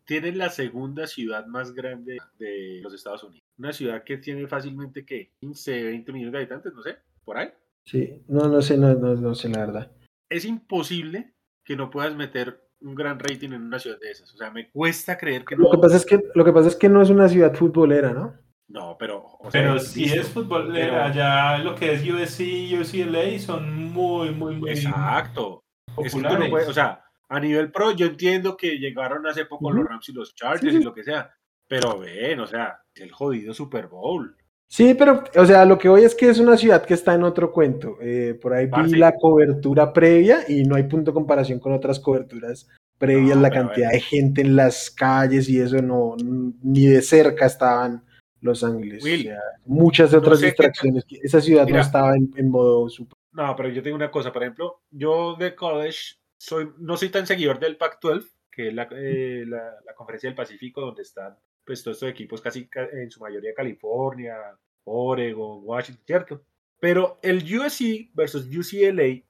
tiene la segunda ciudad más grande de los Estados Unidos. Una ciudad que tiene fácilmente que 15, 20 millones de habitantes, no sé, por ahí. Sí, no, no sé, no, no, no sé la verdad. Es imposible que no puedas meter un gran rating en una ciudad de esas. O sea, me cuesta creer que no. Lo que pasa es que, lo que, pasa es que no es una ciudad futbolera, ¿no? No, pero. O sea, pero si es futbolera, pero... ya lo que es USC y UCLA son muy, muy, muy. Exacto. Es que no puede, o sea, a nivel pro, yo entiendo que llegaron hace poco uh -huh. los Rams y los Chargers sí. y lo que sea. Pero ven, o sea, el jodido Super Bowl. Sí, pero, o sea, lo que voy es que es una ciudad que está en otro cuento. Eh, por ahí vi la cobertura previa y no hay punto de comparación con otras coberturas previas, no, la cantidad de gente en las calles y eso no, ni de cerca estaban Los Ángeles. Will, o sea, muchas de otras no sé distracciones. Que... Esa ciudad Mira, no estaba en, en, modo super. No, pero yo tengo una cosa, por ejemplo, yo de college soy, no soy tan seguidor del Pac-12, que es la, eh, la, la conferencia del Pacífico, donde están pues todos estos equipos casi en su mayoría California, Oregon, Washington, ¿cierto? Pero el USC versus UCLA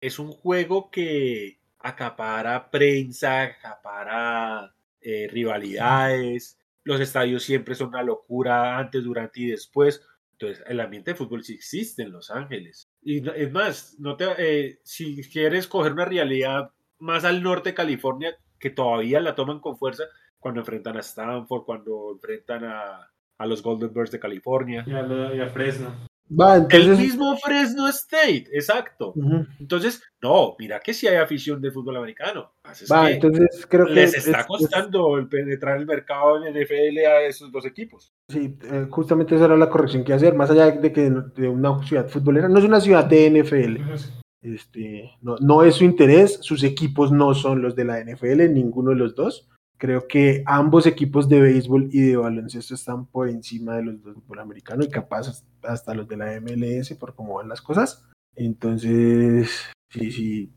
es un juego que acapara prensa, acapara eh, rivalidades, los estadios siempre son una locura antes, durante y después. Entonces, el ambiente de fútbol sí existe en Los Ángeles. Y es más, no te, eh, si quieres coger una realidad más al norte de California, que todavía la toman con fuerza, cuando enfrentan a Stanford, cuando enfrentan a, a los Golden Bears de California. Y a, y a Fresno. Va, entonces... El mismo Fresno State, exacto. Uh -huh. Entonces, no, mira que si sí hay afición del fútbol americano. Va, entonces creo que les está es, costando es... el penetrar el mercado en NFL a esos dos equipos. Sí, eh, justamente esa era la corrección que hacer, más allá de que de una ciudad futbolera, no es una ciudad de NFL. Uh -huh. Este, no, no es su interés, sus equipos no son los de la NFL, ninguno de los dos Creo que ambos equipos de béisbol y de baloncesto están por encima de los dos fútbol americano y capaz hasta los de la MLS por cómo van las cosas. Entonces, sí, sí,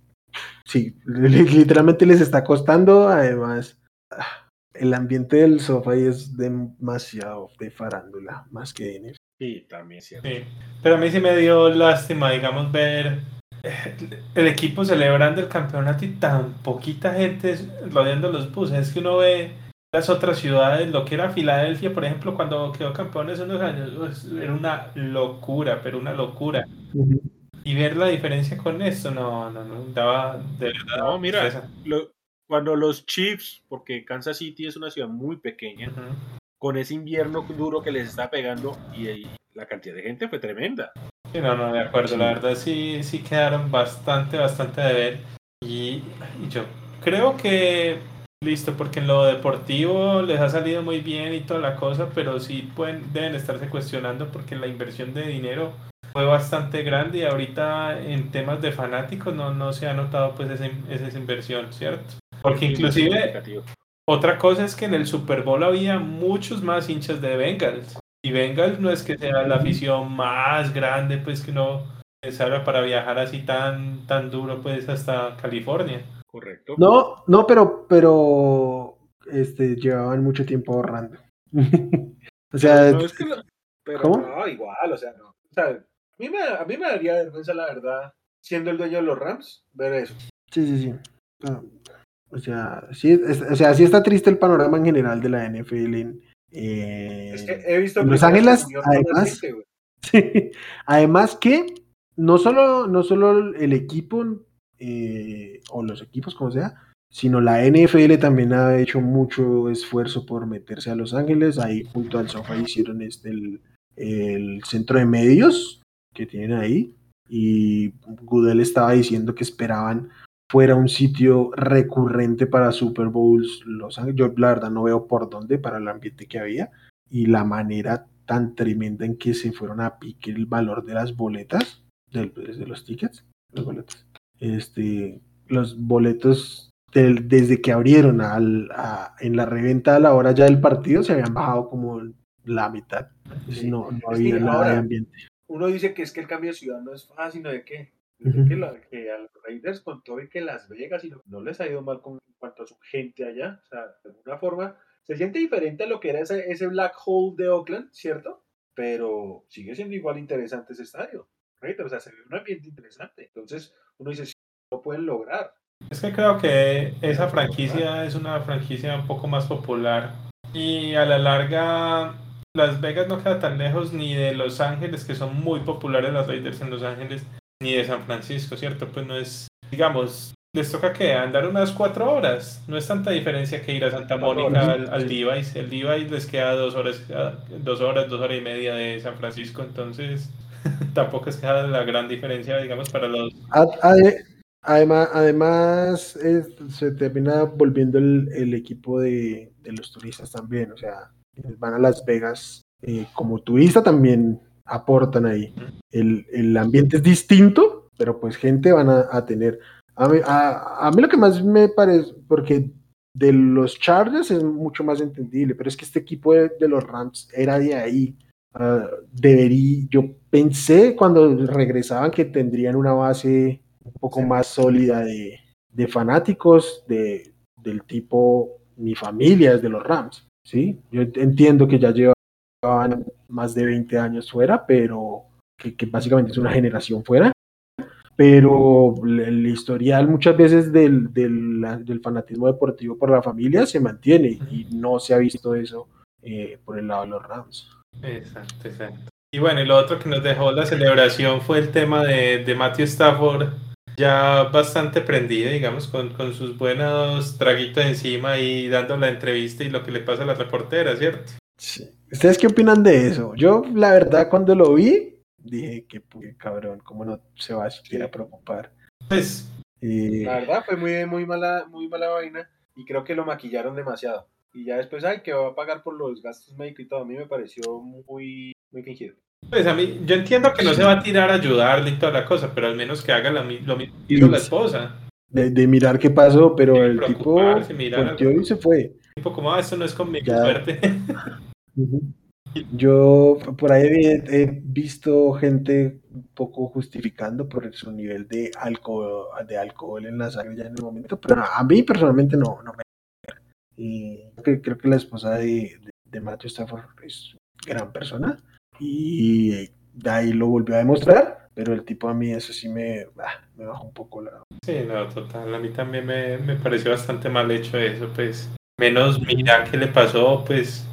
sí, literalmente les está costando. Además, el ambiente del sofá es demasiado de farándula, más que de Sí, también cierto. Sí. Pero a mí sí me dio lástima, digamos, ver el equipo celebrando el campeonato y tan poquita gente rodeando los buses. Es que uno ve las otras ciudades, lo que era Filadelfia, por ejemplo, cuando quedó campeón hace unos años, pues, era una locura, pero una locura. Y ver la diferencia con esto, no, no, no, daba de verdad. No, mira, cuando los Chiefs, porque Kansas City es una ciudad muy pequeña, con ese invierno duro que les está pegando y, la cantidad de gente fue tremenda. Sí, no, no, de acuerdo. La verdad sí, sí quedaron bastante, bastante de ver. Y, yo creo que listo, porque en lo deportivo les ha salido muy bien y toda la cosa, pero sí pueden, deben estarse cuestionando porque la inversión de dinero fue bastante grande y ahorita en temas de fanáticos no, no se ha notado pues esa, esa inversión, ¿cierto? Porque inclusive otra cosa es que en el Super Bowl había muchos más hinchas de Bengals. Y Bengals no es que sea la afición más grande, pues que no necesaria para viajar así tan, tan duro, pues hasta California. Correcto. No, no, pero, pero este, llevaban mucho tiempo ahorrando. o sea, no, es que pero ¿cómo? no, igual, o sea, no. O sea, a mí, me, a mí me daría vergüenza, la verdad, siendo el dueño de los Rams, ver eso. Sí, sí, sí. Ah, o sea, sí, o sea, sí está triste el panorama en general de la NFL en, eh, es que he visto Los Ángeles, además, además que no solo, no solo el equipo eh, o los equipos, como sea, sino la NFL también ha hecho mucho esfuerzo por meterse a Los Ángeles. Ahí junto al sofá hicieron este el, el centro de medios que tienen ahí. Y Goodell estaba diciendo que esperaban fuera un sitio recurrente para Super Bowls Los Ángeles. Yo la verdad no veo por dónde para el ambiente que había y la manera tan tremenda en que se fueron a pique el valor de las boletas, de, los tickets, los boletos. Este, los boletos desde que abrieron al, en la reventa a la hora ya del partido se habían bajado como la mitad. no, no había nada de ambiente. Uno dice que es que el cambio de ciudad no es fácil, ¿no de qué? Que, a los Raiders con todo y que Las Vegas y no, les ha ido mal con, en cuanto a su gente allá. O sea, de alguna forma se siente diferente a lo que era ese, ese black hole de Oakland, ¿cierto? Pero sigue siendo igual interesante ese estadio. Raiders, o sea, se ve un ambiente interesante. Entonces, uno dice, si lo pueden lograr. Es que creo que esa franquicia es una franquicia un poco más popular y a la larga Las Vegas no queda tan lejos ni de Los Ángeles, que son muy populares las Raiders en Los Ángeles, ni de San Francisco, ¿cierto? Pues no es, digamos, les toca que andar unas cuatro horas. No es tanta diferencia que ir a Santa Mónica al, al Levi's. El Levi's les queda dos horas, dos horas, dos horas y media de San Francisco, entonces tampoco es que la gran diferencia, digamos, para los. Además, además se termina volviendo el, equipo de, los turistas también, o sea, van a Las Vegas eh, como turista también aportan ahí. El, el, ambiente es distinto, pero pues gente van a, tener. A mí, a, mí, lo que más me parece, porque de los Chargers es mucho más entendible, pero es que este equipo de, los Rams era de ahí. Uh, debería, yo pensé cuando regresaban que tendrían una base un poco más sólida de, de fanáticos de, del tipo mi familia es de los Rams, ¿sí? Yo entiendo que ya lleva más de 20 años fuera, pero que, básicamente es una generación fuera. Pero el historial muchas veces del, del, fanatismo deportivo por la familia se mantiene y no se ha visto eso eh, por el lado de los Rams. Exacto, exacto. Y bueno, y lo otro que nos dejó la celebración fue el tema de, de Matthew Stafford, ya bastante prendido, digamos, con, con, sus buenos traguitos encima y dando la entrevista y lo que le pasa a la reportera, ¿cierto? Sí. ¿Ustedes qué opinan de eso? Yo, la verdad, cuando lo vi, dije que cabrón, ¿cómo no se va a siquiera preocupar? Pues, la verdad, fue muy, muy, mala, muy mala vaina y creo que lo maquillaron demasiado. Y ya después, ay, que va a pagar por los gastos médicos y todo, a mí me pareció muy, muy fingido. Pues a mí, yo entiendo que no se va a tirar a ayudarle y toda la cosa, pero al menos que haga lo mismo que hizo la esposa. De, mirar qué pasó, pero el tipo volteó y se fue. Tipo como, ah, esto no es conmigo, Ya. suerte. Yo por ahí he, he visto gente un poco justificando por su nivel de alcohol, de alcohol en la sangre ya en el momento, pero no, a mí personalmente no, no me. Y creo que, creo que la esposa de, de, de Matthew Stafford es gran persona y de ahí lo volvió a demostrar, pero el tipo a mí eso sí me, ah, me bajó un poco la... Sí, no, total. A mí también me, me pareció bastante mal hecho eso, pues. Menos mira que le pasó, pues.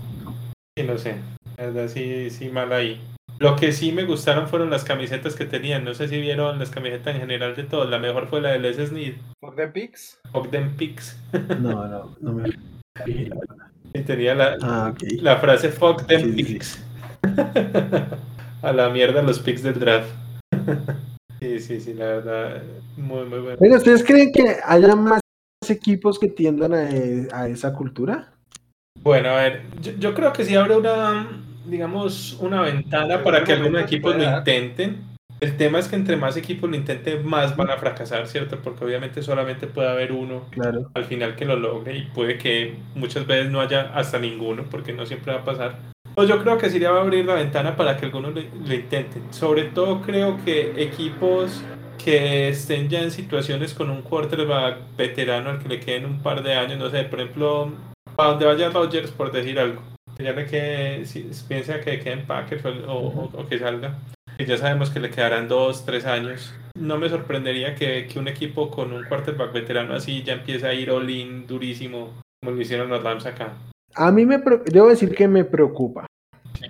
Sí, no sé. La verdad, sí, sí, mal ahí. Lo que sí me gustaron fueron las camisetas que tenían. No sé si vieron las camisetas en general de todos. La mejor fue la de Les Snead, ¿Por the Pix? Ogden Pix. No, no, no me... Y tenía la, Ah, la frase Fuck them Sí, picks. A la mierda los picks del draft. Sí, sí, sí, la verdad. Muy, muy bueno. Bueno, ¿ustedes creen que haya más equipos que tiendan a, a esa cultura? Bueno, a ver, yo, yo creo que sí abre una, digamos, una ventana En para que algunos equipos lo intenten. El tema es que entre más equipos lo intenten, más van a fracasar, ¿cierto? Porque obviamente solamente puede haber uno Claro. al final que lo logre y puede que muchas veces no haya hasta ninguno, porque no siempre va a pasar. Pues yo creo que sí le va a abrir la ventana para que algunos lo, lo intenten. Sobre todo creo que equipos que estén ya en situaciones con un quarterback veterano al que le queden un par de años, no sé, por ejemplo, para donde vaya Rodgers, por decir algo. Que Ya le quede, si piensa que quede en Packers o, o- o que salga. Y ya sabemos que le quedarán dos, tres años. No me sorprendería que, que un equipo con un quarterback veterano así ya empiece a ir all-in durísimo, como lo hicieron los Rams acá. A mí me debo decir que me preocupa,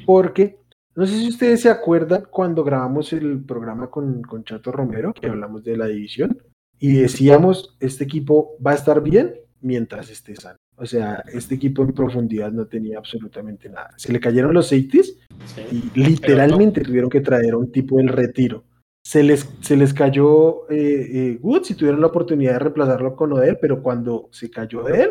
porque no sé si ustedes se acuerdan cuando grabamos el programa con, con Chato Romero, que hablamos de la división, y decíamos, este equipo va a estar bien mientras esté sano. O sea, este equipo en profundidad no tenía absolutamente nada. Se le cayeron los safeties Sí. y literalmente tuvieron que traer a un tipo del retiro. Se les, se les cayó eh, eh, Woods y tuvieron la oportunidad de reemplazarlo con Odell, pero cuando se cayó de él,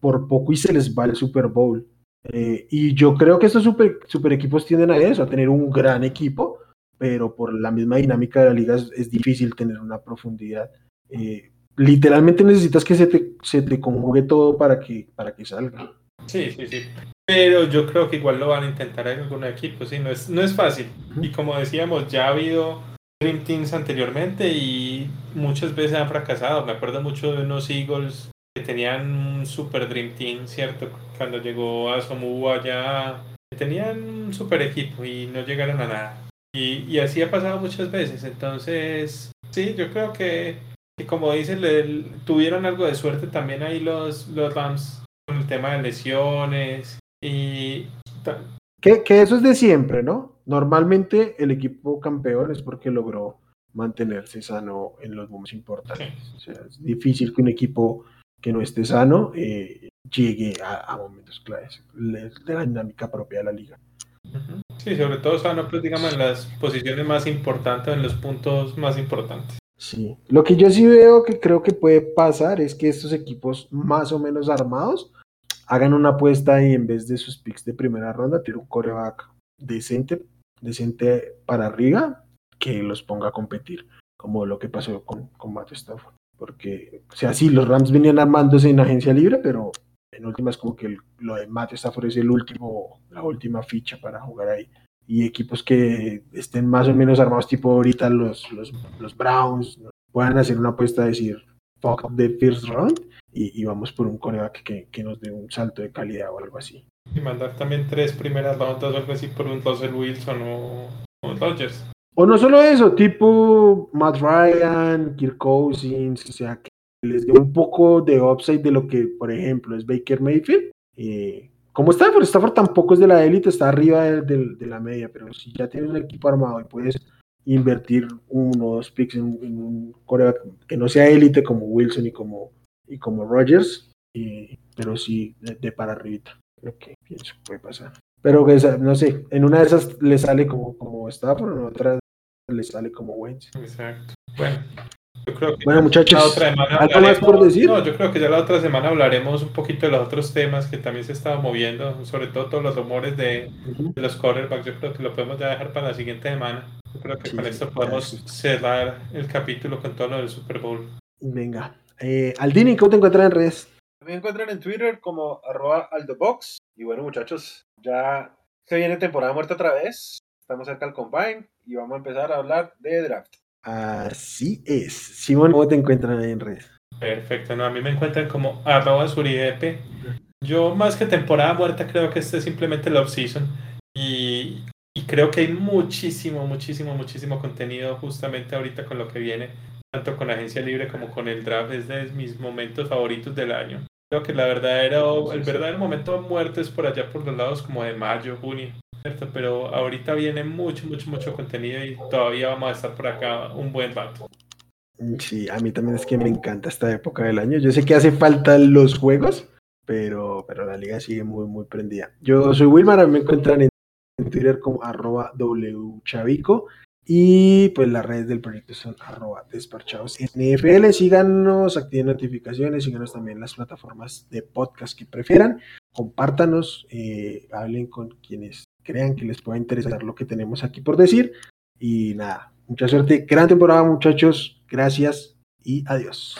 por poco y se les va el Super Bowl. Eh, y yo creo que estos super, super equipos tienden a eso, a tener un gran equipo, pero por la misma dinámica de la liga es, es difícil tener una profundidad. Eh, literalmente necesitas que se te, se te conjugue todo para que, para que salga. Sí, sí, sí. Pero yo creo que igual lo van a intentar en algunos equipos, sí, no es, no es fácil. Y como decíamos, ya ha habido Dream Teams anteriormente y muchas veces han fracasado. Me acuerdo mucho de unos Eagles que tenían un super Dream Team, ¿cierto? Cuando llegó a Somu allá, tenían un super equipo y no llegaron a nada. Y, y así ha pasado muchas veces. Entonces, sí, yo creo que, que como dicen, le- tuvieron algo de suerte también ahí los, los Rams con el tema de lesiones y Que, que eso es de siempre, ¿no? Normalmente el equipo campeón es porque logró mantenerse sano en los momentos importantes. O sea, es difícil que un equipo que no esté sano eh, llegue a, a momentos claves de la dinámica propia de la liga. Sí, sobre todo sano, pues digamos en las posiciones más importantes, en los puntos más importantes. Sí. Lo que yo sí veo que creo que puede pasar es que estos equipos más o menos armados hagan una apuesta y en vez de sus picks de primera ronda, tiene un coreback decente, decente para arriba, que los ponga a competir, como lo que pasó con, con Matthew Stafford. Porque, o sea, sí, los Rams venían armándose en agencia libre, pero en últimas como que lo de Matthew Stafford es el último, la última ficha para jugar ahí. Y equipos que estén más o menos armados, tipo ahorita los, los, los Browns, puedan hacer una apuesta a decir, fuck the first round, y, y vamos por un coreback que, que nos dé un salto de calidad o algo así. Y mandar también tres primeras rondas o algo así por un Russell Wilson o, Rodgers. O no solo eso, tipo Matt Ryan, Kirk Cousins, o sea, que les dé un poco de upside de lo que, por ejemplo, es Baker Mayfield. Eh, como Stafford, Stafford tampoco es de la élite, está arriba de, la media, pero si ya tienes un equipo armado y puedes invertir uno o dos picks en, un coreback que no sea élite como Wilson y como, y como Rodgers, eh, pero sí de, para arribita, lo que pienso puede pasar. Pero que no sé, en una de esas le sale como, como Stafford, en otra le sale como Wentz. Exacto. Bueno, yo creo que Bueno, muchachos, la otra semana ¿algo más por decir? No, yo creo que ya la otra semana hablaremos un poquito de los otros temas que también se estaban moviendo, sobre todo todos los rumores de, los quarterbacks. Yo creo que lo podemos ya dejar para la siguiente semana. Yo creo que Sí, con esto podemos cerrar el capítulo con todo lo del Super Bowl. Venga. Eh, Aldini, ¿cómo te encuentras en redes? Me encuentran en Twitter como arroba aldobox. Y bueno, muchachos, ya se viene temporada muerta otra vez. Estamos cerca del Combine y vamos a empezar a hablar de draft. Así es. Simón, ¿cómo te encuentran ahí en redes? Perfecto, no, a mí me encuentran como arroba suridepe. Yo más que temporada muerta creo que este es simplemente el off-season y, y creo que hay muchísimo, muchísimo, muchísimo contenido justamente ahorita con lo que viene, tanto con la agencia libre como con el draft, es de mis momentos favoritos del año. Creo que la verdadera, el verdadero momento muerto es por allá por los lados como de mayo, junio, ¿cierto? Pero ahorita viene mucho, mucho, mucho contenido y todavía vamos a estar por acá un buen rato. Sí, a mí también es que me encanta esta época del año. Yo sé que hace falta los juegos, pero, pero la liga sigue muy, muy prendida. Yo soy Wilmar, me encuentran en, Twitter como arroba wchavico y pues las redes del proyecto son arroba desparchados NFL. Síganos, activen notificaciones, síganos también las plataformas de podcast que prefieran. Compártanos, eh, hablen con quienes crean que les pueda interesar lo que tenemos aquí por decir. Y nada, mucha suerte, gran temporada muchachos, gracias y adiós.